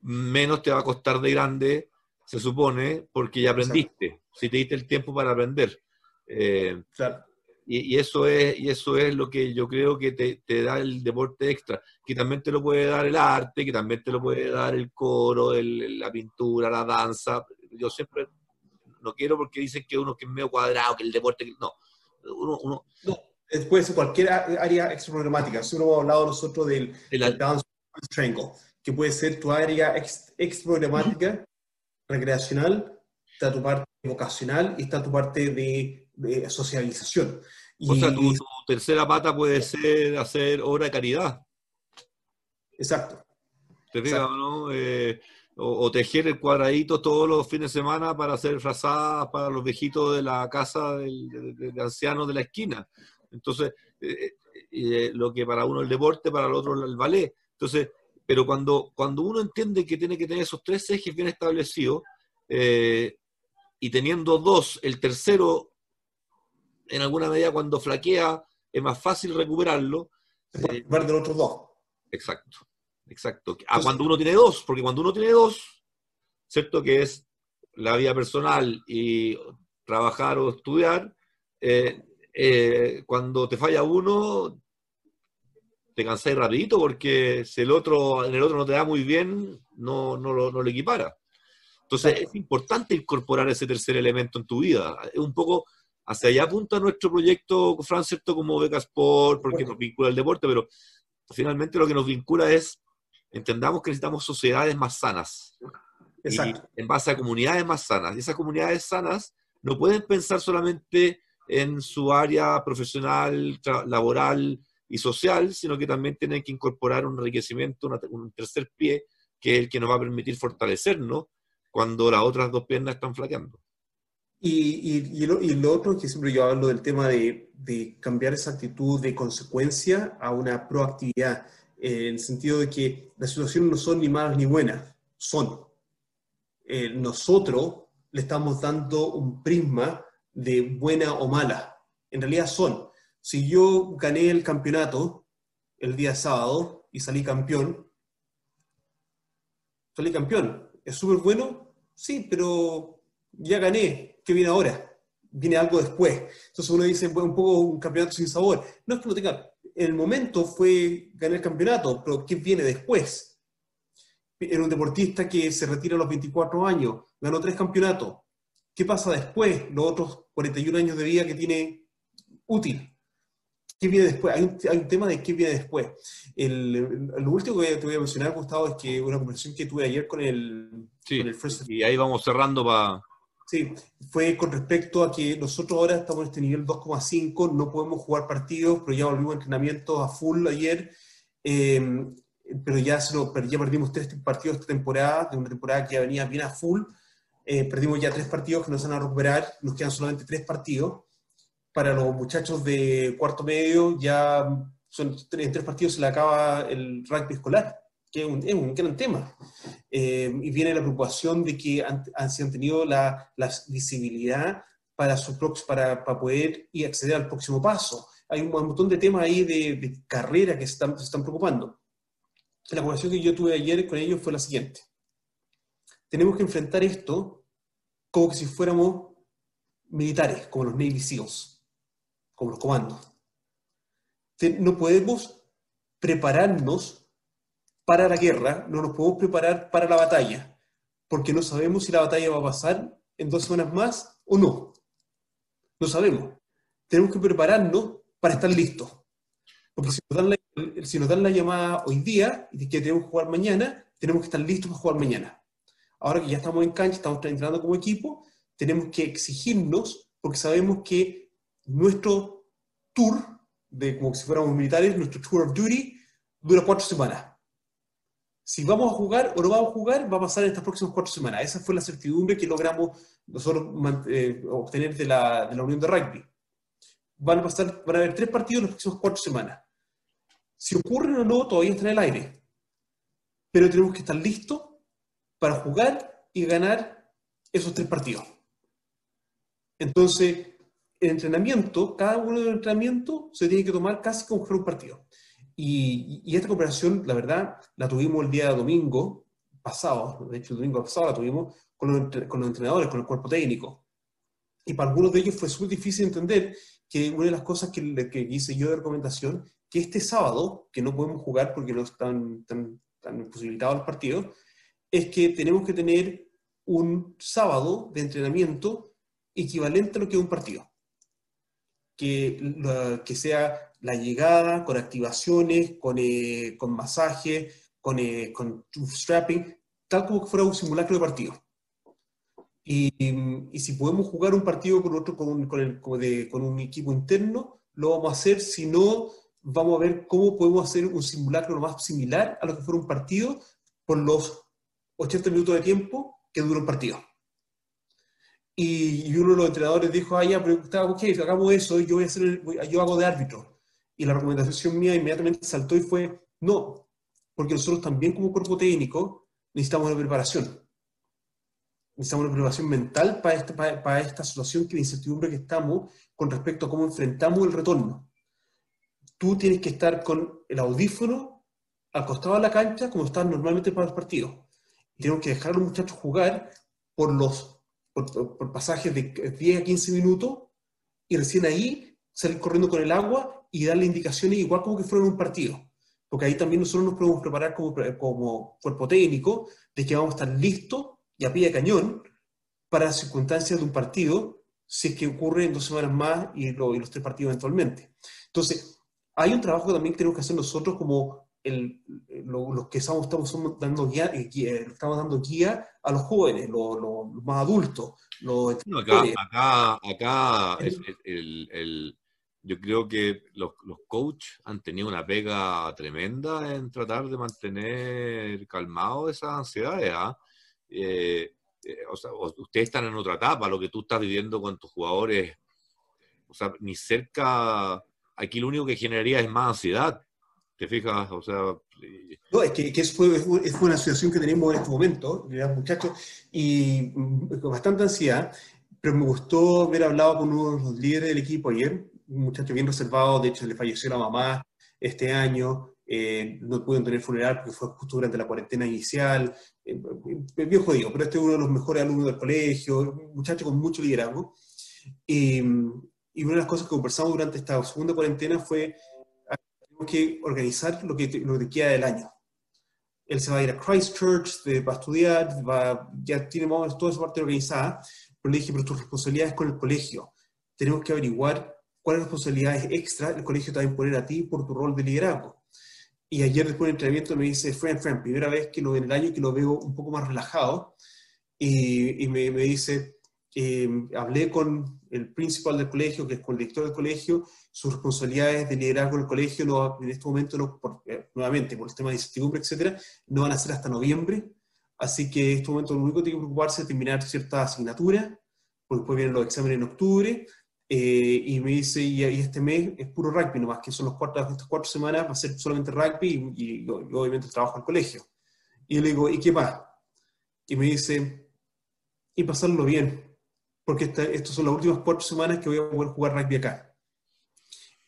[SPEAKER 1] menos te va a costar de grande, se supone, porque ya aprendiste, si te diste el tiempo para aprender. Eh, y, eso es, y eso es lo que yo creo que te, da el deporte extra, que también te lo puede dar el arte, que también te lo puede dar el coro, la pintura, la danza. Yo siempre no quiero porque dicen que uno que es medio cuadrado, que el deporte... No, uno, uno
[SPEAKER 2] no puede ser cualquier área extraprogramática. Si uno hemos hablado nosotros del, el Dance Triangle, que puede ser tu área extraprogramática, recreacional, está tu parte vocacional y está tu parte de, socialización.
[SPEAKER 1] o sea, tu, tercera pata puede ser hacer obra de caridad.
[SPEAKER 2] Exacto.
[SPEAKER 1] ¿Te fijas, no? Eh, o, tejer el cuadradito todos los fines de semana para hacer frazadas para los viejitos de la casa de ancianos de la esquina. Entonces, eh, eh, eh, lo que para uno el deporte, para el otro el ballet. Entonces, pero cuando, cuando uno entiende que tiene que tener esos tres ejes bien establecidos, y teniendo dos, el tercero, en alguna medida cuando flaquea, es más fácil recuperarlo.
[SPEAKER 2] De los otros dos.
[SPEAKER 1] Exacto, exacto. A cuando uno tiene dos, porque cuando uno tiene dos, ¿cierto? Que es la vida personal y trabajar o estudiar, eh, eh, cuando te falla uno, te cansáis rapidito porque si el otro, en el otro no te da muy bien, no, no, lo, no lo equipara. Entonces es importante incorporar ese tercer elemento en tu vida. Es un poco hacia allá apunta nuestro proyecto, Fran, ¿cierto? Como Beca Sport, porque nos vincula el deporte, pero finalmente lo que nos vincula es, entendamos que necesitamos sociedades más sanas. Exacto. en base a comunidades más sanas. Y esas comunidades sanas no pueden pensar solamente en su área profesional, laboral y social, sino que también tienen que incorporar un enriquecimiento, un tercer pie, que es el que nos va a permitir fortalecernos cuando las otras dos piernas están flaqueando.
[SPEAKER 2] Y, y, lo, otro que siempre yo hablo del tema de, de, cambiar esa actitud de consecuencia a una proactividad, en el sentido de que las situaciones no son ni malas ni buenas, son. Eh, nosotros le estamos dando un prisma de buena o mala. En realidad son. Si yo gané el campeonato el día sábado y salí campeón, salí campeón. ¿Es súper bueno? Sí, pero ya gané. ¿Qué viene ahora? Viene algo después. Entonces uno dice, un poco un campeonato sin sabor. No es que no tenga... En el momento fue ganar el campeonato, pero ¿qué viene después? Era un deportista que se retira a los 24 años, ganó tres campeonatos, ¿Qué pasa después? Los otros 41 años de vida que tiene útil. ¿Qué viene después? Hay un, tema de qué viene después. lo último que te voy a mencionar, Gustavo, es que una conversación que tuve ayer con el,
[SPEAKER 1] sí, Y ahí vamos cerrando para...
[SPEAKER 2] Sí, fue con respecto a que nosotros ahora estamos en este nivel 2,5, no podemos jugar partidos, pero ya volvimos a entrenamientos a full ayer, eh, pero, ya pero ya perdimos tres partidos esta temporada, de una temporada que venía bien a full, eh, perdimos ya tres partidos que nos van a recuperar, nos quedan solamente tres partidos. Para los muchachos de cuarto medio, ya son en tres partidos se le acaba el rugby escolar, que es un, gran tema. Eh, y viene la preocupación de que han, han, tenido la, la visibilidad para, su, para, para poder y acceder al próximo paso. Hay un, montón de temas ahí de, de carrera que se están, se están preocupando. La conversación que yo tuve ayer con ellos fue la siguiente tenemos que enfrentar esto como que si fuéramos militares, como los Navy SEALs, como los comandos. No podemos prepararnos para la guerra, no nos podemos preparar para la batalla, porque no sabemos si la batalla va a pasar en dos semanas más o no. No sabemos. Tenemos que prepararnos para estar listos. Porque si nos dan la, si nos dan la llamada hoy día y que tenemos que jugar mañana, tenemos que estar listos para jugar mañana. Ahora que ya estamos en cancha, estamos entrenando como equipo, tenemos que exigirnos, porque sabemos que nuestro tour, de como si fuéramos militares, nuestro tour of duty, dura cuatro semanas. Si vamos a jugar o no vamos a jugar, va a pasar en estas próximas cuatro semanas. Esa fue la certidumbre que logramos nosotros eh, obtener de la, de la Unión de Rugby. Van a, pasar, van a haber tres partidos en las próximas cuatro semanas. Si ocurren o no, todavía está en el aire. Pero tenemos que estar listos para jugar y ganar esos tres partidos. Entonces, el entrenamiento, cada uno de los entrenamientos se tiene que tomar casi como fuera un partido. Y, esta cooperación, la verdad, la tuvimos el día domingo pasado, de hecho el domingo pasado la tuvimos con los, con los entrenadores, con el cuerpo técnico. Y para algunos de ellos fue súper difícil entender que una de las cosas que, que, hice yo de recomendación, que este sábado, que no podemos jugar porque no están tan, tan posibilitados los partidos, es que tenemos que tener un sábado de entrenamiento equivalente a lo que es un partido. Que, que sea la llegada, con activaciones, con, eh, con masaje, con, eh, con strapping, tal como fuera un simulacro de partido. Y, y, si podemos jugar un partido con otro, con un, con, el, con un equipo interno, lo vamos a hacer, si no, vamos a ver cómo podemos hacer un simulacro lo más similar a lo que fuera un partido por los 80 minutos de tiempo que dura un partido. Y, uno de los entrenadores dijo, ah, ya, pero ok, hagamos eso, yo, voy a hacer yo hago de árbitro. Y la recomendación mía inmediatamente saltó y fue, no, porque nosotros también como cuerpo técnico necesitamos una preparación. Necesitamos una preparación mental para, este, para, esta situación que de incertidumbre que estamos con respecto a cómo enfrentamos el retorno. Tú tienes que estar con el audífono al costado de la cancha como estás normalmente para los partidos. Tenemos que dejar a los muchachos jugar por los por pasajes de 10 a 15 minutos y recién ahí salir corriendo con el agua y darle indicaciones igual como que fueran un partido. Porque ahí también nosotros nos podemos preparar como, como cuerpo técnico de que vamos a estar listos y a pie de cañón para las circunstancias de un partido, si es que ocurre en dos semanas más y, los tres partidos eventualmente. Entonces, hay un trabajo que también tenemos que hacer nosotros como el, los que estamos, estamos, dando guía, eh, estamos dando guía a los jóvenes, los, más adultos. Los
[SPEAKER 4] acá, acá, el, yo creo que los, los coaches han tenido una pega tremenda en tratar de mantener calmado esas ansiedades. ¿ah? Eh, eh, o sea, ustedes están en otra etapa, lo que tú estás viviendo con tus jugadores, o sea, ni cerca, aquí lo único que generaría es más ansiedad, ¿te fijas? O sea...
[SPEAKER 2] No, es que, que es, fue, es una situación que tenemos en este momento, muchachos, y mm, con bastante ansiedad, pero me gustó haber hablado con uno de los líderes del equipo ayer, muchacho bien reservado, de hecho le falleció la mamá este año, eh, no pudieron tener funeral porque fue justo durante la cuarentena inicial, eh, bien jodido, pero este es uno de los mejores alumnos del colegio, muchacho con mucho liderazgo. y una de las cosas que conversamos durante esta segunda cuarentena fue tenemos que organizar lo que, lo que queda del año. Él se va a ir a Christchurch de, para estudiar, va, ya tiene toda esa parte organizada, pero le dije, pero tu responsabilidad es con el colegio. Tenemos que averiguar cuáles responsabilidades extra el colegio te va a imponer a ti por tu rol de liderazgo. Y ayer después del entrenamiento me dice, Fran, Fran, primera vez que lo en el año que lo veo un poco más relajado, y, y me, me, dice, eh, hablé con el principal del colegio, que es con el director del colegio, sus responsabilidades de liderazgo en el colegio en este momento, no, por, eh, nuevamente, por el tema de incertidumbre, etcétera, no van a ser hasta noviembre, así que en este momento lo único que tiene que preocuparse es terminar cierta asignatura, porque después vienen los exámenes en octubre, eh, y me dice, y, este mes es puro rugby nomás, que son los cuatro, estas cuatro semanas va a ser solamente rugby y, obviamente trabajo al colegio. Y yo le digo, ¿y qué más? Y me dice, y pasarlo bien, porque estas son las últimas cuatro semanas que voy a poder jugar rugby acá.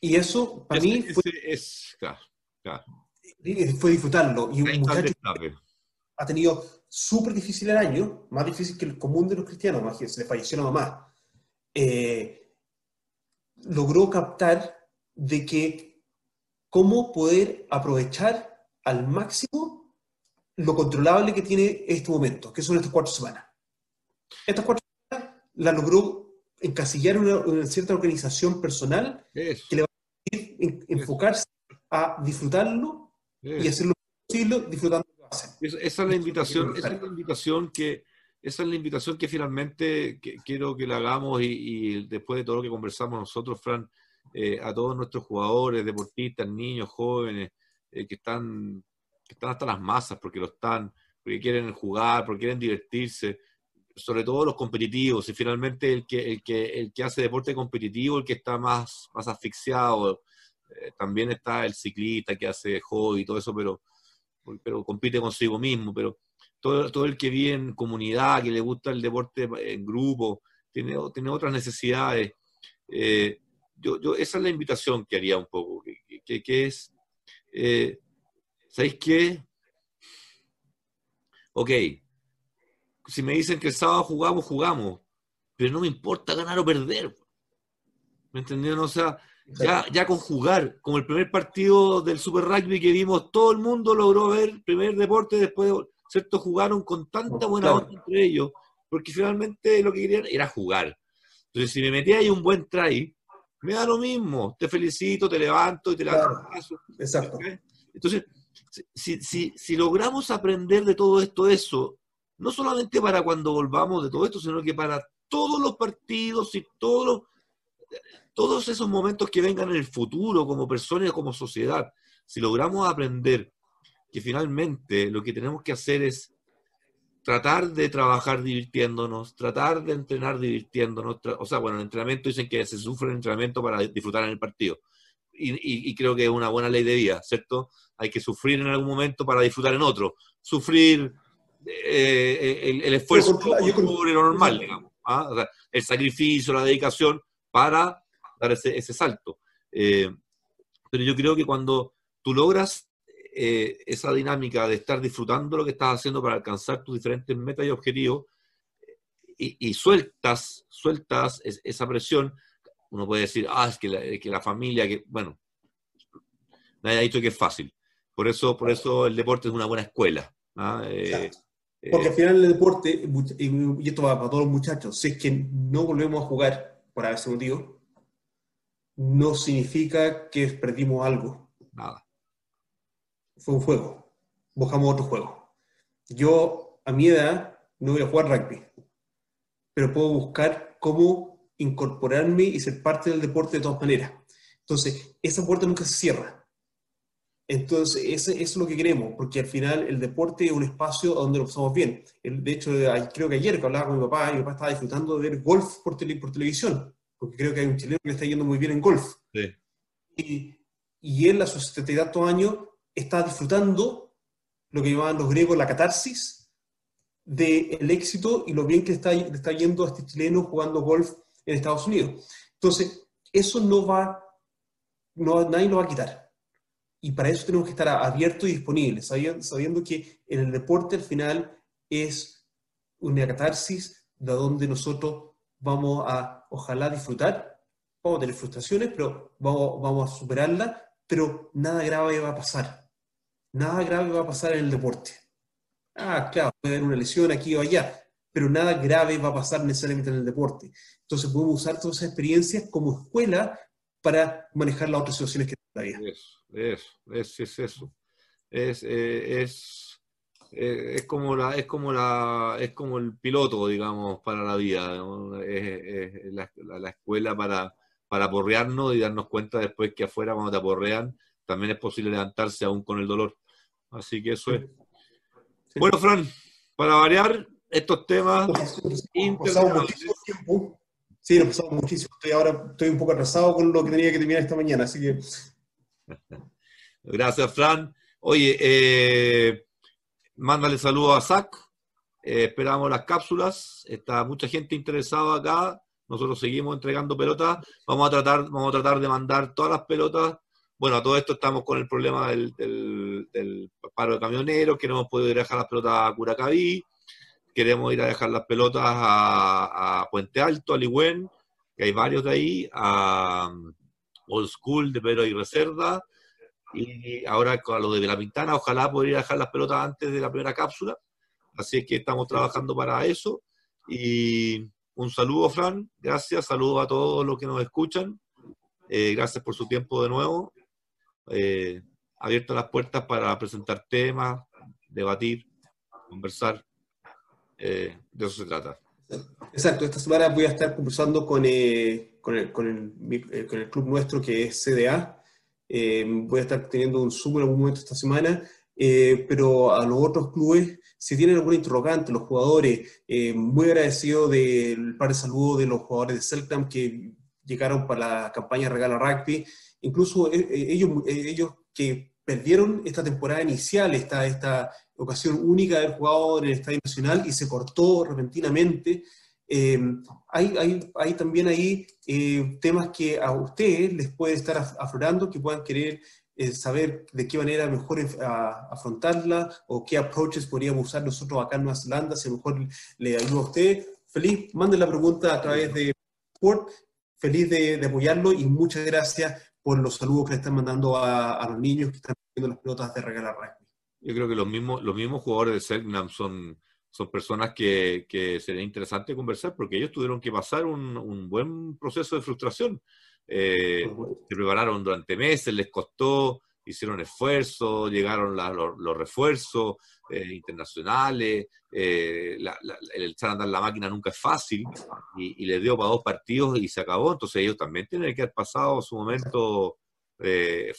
[SPEAKER 2] Y eso, para mí, fue,
[SPEAKER 4] es, claro,
[SPEAKER 2] fue disfrutarlo. Y un muchacho ha tenido súper difícil el año, más difícil que el común de los cristianos, más que se le falleció la mamá. Eh, logró captar de que cómo poder aprovechar al máximo lo controlable que tiene este momento, que son estas cuatro semanas. Estas cuatro semanas la logró encasillar una, una cierta organización personal que le va a permitir enfocarse a disfrutarlo y hacerlo posible disfrutando lo que
[SPEAKER 1] hacer. Esa es la invitación, esa es la invitación que esa es la invitación que finalmente quiero que la hagamos y, después de todo lo que conversamos nosotros, Fran, eh, a todos nuestros jugadores, deportistas, niños, jóvenes, eh, que, están, están hasta las masas porque lo están, porque quieren jugar, porque quieren divertirse, sobre todo los competitivos, y finalmente el que, el que, el que hace deporte competitivo, el que está más, más asfixiado, eh, también está el ciclista que hace hobby y todo eso, pero, pero compite consigo mismo, pero todo, todo el que vive en comunidad, que le gusta el deporte en grupo, tiene, tiene otras necesidades. Eh, yo, yo, esa es la invitación que haría un poco, que, que, es, eh, ¿sabéis qué? Ok, si me dicen que el sábado jugamos, jugamos, pero no me importa ganar o perder. ¿Me entendieron? O sea, ya, ya con jugar, como el primer partido del Super Rugby que vimos, todo el mundo logró ver primer deporte después de, ¿cierto? Jugaron con tanta buena onda entre ellos, porque finalmente lo que querían era jugar. Entonces, si me metía ahí un buen try, me da lo mismo. Te felicito, te levanto y te claro.
[SPEAKER 2] Exacto.
[SPEAKER 1] Entonces, si, si, si logramos aprender de todo esto, eso, no solamente para cuando volvamos de todo esto, sino que para todos los partidos y todos los todos esos momentos que vengan en el futuro como personas, como sociedad, si logramos aprender que finalmente lo que tenemos que hacer es tratar de trabajar divirtiéndonos, tratar de entrenar divirtiéndonos, o sea, bueno, el entrenamiento dicen que se sufre el entrenamiento para disfrutar en el partido. Y, creo que es una buena ley de vida, ¿cierto? Hay que sufrir en algún momento para disfrutar en otro. Sufrir eh, el, esfuerzo normal, digamos. ¿ah? el sacrificio, la dedicación para dar ese, salto. Eh, pero yo creo que cuando tú logras eh, esa dinámica de estar disfrutando lo que estás haciendo para alcanzar tus diferentes metas y objetivos y, sueltas, sueltas esa presión, uno puede decir, ah, es que la, que la familia, que bueno, nadie ha dicho que es fácil. Por eso, por eso el deporte es una buena escuela. ¿ah?
[SPEAKER 2] Eh, Porque al final el deporte, y esto va para todos los muchachos, si es que no volvemos a jugar por ese motivo, no significa que perdimos algo.
[SPEAKER 1] Nada.
[SPEAKER 2] Fue un juego. Buscamos otro juego. Yo, a mi edad, no voy a jugar rugby, pero puedo buscar cómo incorporarme y ser parte del deporte de todas maneras. Entonces, esa puerta nunca se cierra. Entonces, eso es lo que queremos, porque al final el deporte es un espacio donde lo pasamos bien. De hecho, creo que ayer que hablaba con mi papá, mi papá estaba disfrutando de ver golf por, por televisión porque creo que hay un chileno que le está yendo muy bien en golf. Y, y, él a sus 72 años está disfrutando lo que llamaban los griegos la catarsis del éxito y lo bien que está, está yendo a este chileno jugando golf en Estados Unidos. Entonces, eso no va, no, nadie lo va a quitar. Y para eso tenemos que estar abiertos y disponibles, sabiendo, sabiendo que en el deporte al final es una catarsis de donde nosotros vamos a, ojalá, disfrutar, vamos a tener frustraciones, pero vamos, vamos a superarlas, pero nada grave va a pasar. Nada grave va a pasar en el deporte. Ah, claro, puede haber una lesión aquí o allá, pero nada grave va a pasar necesariamente en el deporte. Entonces podemos usar todas esas experiencias como escuela para manejar las otras situaciones que
[SPEAKER 1] tenemos Eso, eso, es, eso. Es, eh, es eh, es como la es como la es como el piloto digamos para la vida es, la, escuela para para aporrearnos y darnos cuenta después que afuera cuando te aporrean también es posible levantarse aún con el dolor así que eso es bueno Fran para variar estos temas
[SPEAKER 2] tiempo sí nos pasamos muchísimo estoy ahora estoy un poco atrasado con lo que tenía que terminar esta mañana así que
[SPEAKER 1] gracias Fran oye eh Mándale saludos a Zach. Eh, esperamos las cápsulas. Está mucha gente interesada acá. Nosotros seguimos entregando pelotas. Vamos a tratar, vamos a tratar de mandar todas las pelotas. Bueno, a todo esto estamos con el problema del, paro de camioneros. Queremos poder dejar las pelotas a Curacaví. Queremos ir a dejar las pelotas a, Puente Alto, a Ligüen, que hay varios de ahí, a um, Old School de Pedro y Reserva, y ahora con lo de la pintana, ojalá podría dejar las pelotas antes de la primera cápsula. Así es que estamos trabajando para eso. Y un saludo, Fran. Gracias. Saludos a todos los que nos escuchan. Eh, gracias por su tiempo de nuevo. Eh, abierto las puertas para presentar temas, debatir, conversar. Eh, de eso se trata.
[SPEAKER 2] Exacto. Esta semana voy a estar conversando con, con, el, con, el, con el club nuestro que es CDA eh, voy a estar teniendo un Zoom en algún momento esta semana, eh, pero a los otros clubes, si tienen algún interrogante, los jugadores, eh, muy agradecido del par de saludos de los jugadores de Selknam que llegaron para la campaña Regala Rugby, incluso ellos, ellos que perdieron esta temporada inicial, esta, esta ocasión única de haber jugado en el Estadio Nacional y se cortó repentinamente. Eh, hay, hay, también ahí eh, temas que a ustedes les puede estar aflorando, que puedan querer eh, saber de qué manera mejor afrontarla o qué approaches podríamos usar nosotros acá en Nueva Zelanda, si a mejor le ayuda a usted. Feliz, mande la pregunta a través de Sport, feliz de, apoyarlo y muchas gracias por los saludos que le están mandando a, los niños que están viendo las pelotas de regalar rugby.
[SPEAKER 1] Yo creo que los mismos, los mismos jugadores de Selknam son son personas que, que, sería interesante conversar porque ellos tuvieron que pasar un, un buen proceso de frustración. Eh, se prepararon durante meses, les costó, hicieron esfuerzos, llegaron los, refuerzos eh, internacionales, eh, el echar a andar la máquina nunca es fácil y, les dio para dos partidos y se acabó. Entonces ellos también tienen que haber pasado su momento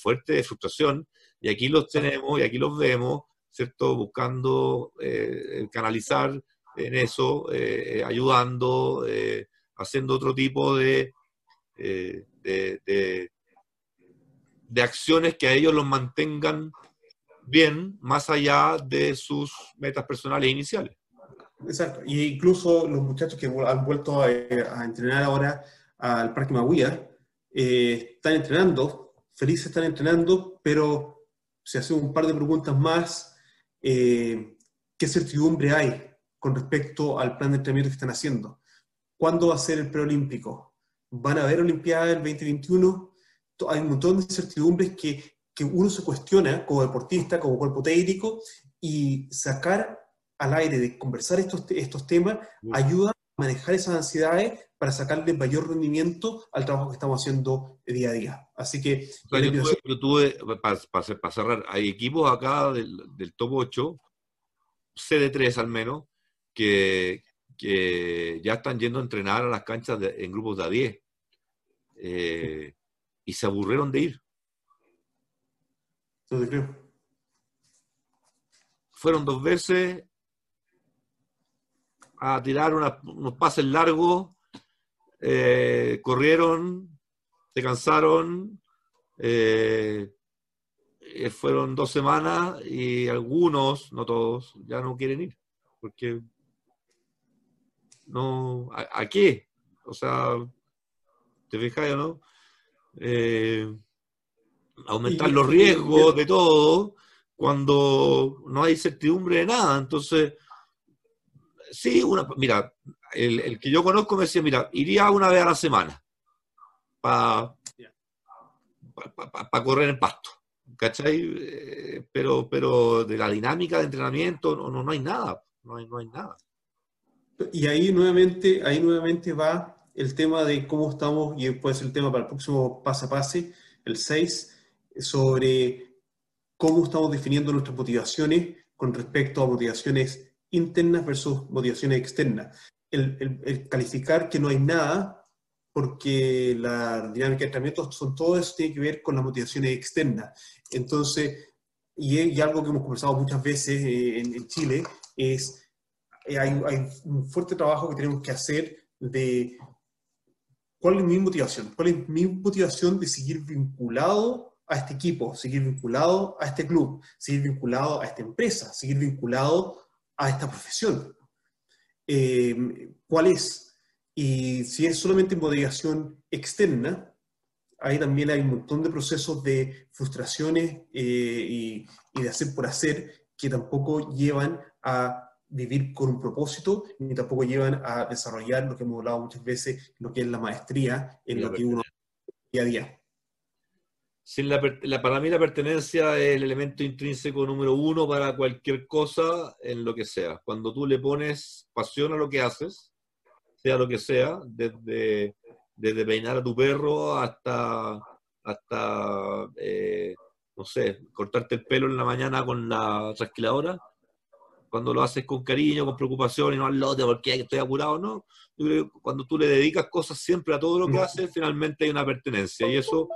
[SPEAKER 1] fuerte de frustración y aquí los tenemos y aquí los vemos ¿cierto? Buscando eh, canalizar en eso, eh, ayudando, eh, haciendo otro tipo de, acciones que a ellos los mantengan bien, más allá de sus metas personales iniciales.
[SPEAKER 2] Exacto, y incluso los muchachos que han vuelto a, entrenar ahora al Parque Maguía, están entrenando, felices están entrenando, pero se hace un par de preguntas más eh, qué certidumbre hay con respecto al plan de entrenamiento que están haciendo. ¿Cuándo va a ser el preolímpico? ¿Van a haber Olimpiadas el 2021? Hay un montón de certidumbres que, que uno se cuestiona como deportista, como cuerpo técnico, y sacar al aire de conversar estos, estos temas ayuda a manejar esas ansiedades para sacarle mayor rendimiento al trabajo que estamos haciendo día a día. Así que...
[SPEAKER 1] yo, tuve, para, cerrar, hay equipos acá del, del top 8, CD3 al menos, que, que, ya están yendo a entrenar a las canchas en grupos de a 10. Eh, y se aburrieron de ir. Fueron dos veces a tirar unos pases largos eh, corrieron, se cansaron, eh, eh, fueron dos semanas y algunos, no todos, ya no quieren ir, porque no, ¿a, qué? O sea, ¿te fijas o no? Aumentar los riesgos de todo cuando no hay certidumbre de nada. Entonces, sí, una, mira, el, que yo conozco me decía, mira, iría una vez a la semana para correr en pasto. ¿Cachai? Eh, pero, pero de la dinámica de entrenamiento no, no, hay nada. No hay, no hay nada.
[SPEAKER 2] Y ahí nuevamente, ahí nuevamente va el tema de cómo estamos, y puede ser el tema para el próximo pase a pase, el 6, sobre cómo estamos definiendo nuestras motivaciones con respecto a motivaciones internas versus motivaciones externas el, calificar que no hay nada, porque la dinámica de entrenamiento son todo eso tiene que ver con las motivaciones externas. Entonces, y, algo que hemos conversado muchas veces eh, en, Chile, es eh, hay, hay, un fuerte trabajo que tenemos que hacer de cuál es mi motivación, cuál es mi motivación de seguir vinculado a este equipo, seguir vinculado a este club, seguir vinculado a esta empresa, seguir vinculado a esta profesión. Eh, cuál es. Y si es solamente motivación externa, ahí también hay un montón de procesos de frustraciones eh, y, de hacer por hacer que tampoco llevan a vivir con un propósito, ni tampoco llevan a desarrollar lo que hemos hablado muchas veces, lo que es la maestría en lo que uno día a día.
[SPEAKER 1] la, para mí la pertenencia es el elemento intrínseco número uno para cualquier cosa en lo que sea. Cuando tú le pones pasión a lo que haces, sea lo que sea, desde, desde peinar a tu perro hasta, hasta eh, no sé, cortarte el pelo en la mañana con la trasquiladora, cuando lo haces con cariño, con preocupación y no al lote porque estoy apurado, no. Yo creo que cuando tú le dedicas cosas siempre a todo lo que haces, finalmente hay una pertenencia y eso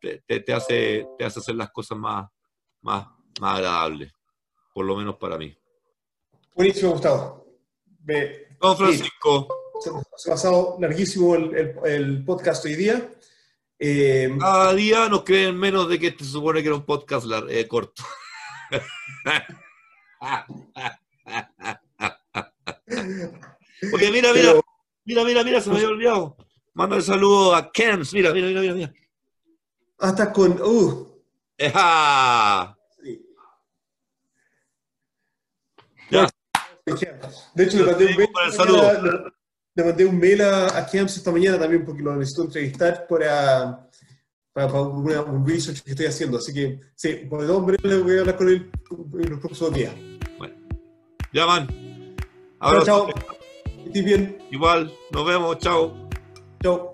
[SPEAKER 1] te, hace, te hace hacer las cosas más, más, más agradables, por lo menos para mí.
[SPEAKER 2] Buenísimo, Gustavo.
[SPEAKER 1] Don Francisco.
[SPEAKER 2] Se, ha pasado larguísimo el, el, podcast hoy día.
[SPEAKER 1] Eh, Cada día nos creen menos de que este se supone que era un podcast eh, corto. Oye, mira, mira, mira, mira, mira, se me había olvidado. Manda el saludo a Kems, mira, mira, mira, mira.
[SPEAKER 2] Hasta con. Uh. De hecho, le mandé, un mail, le, mandé un mail a, a esta mañana también porque lo necesito entrevistar para, para, un research que estoy haciendo. Así que, sí, por el hombre le voy a hablar con él en los próximos días.
[SPEAKER 1] Ya van.
[SPEAKER 2] Ahora, chao. chao.
[SPEAKER 1] Igual, nos vemos. Chao.
[SPEAKER 2] Chao.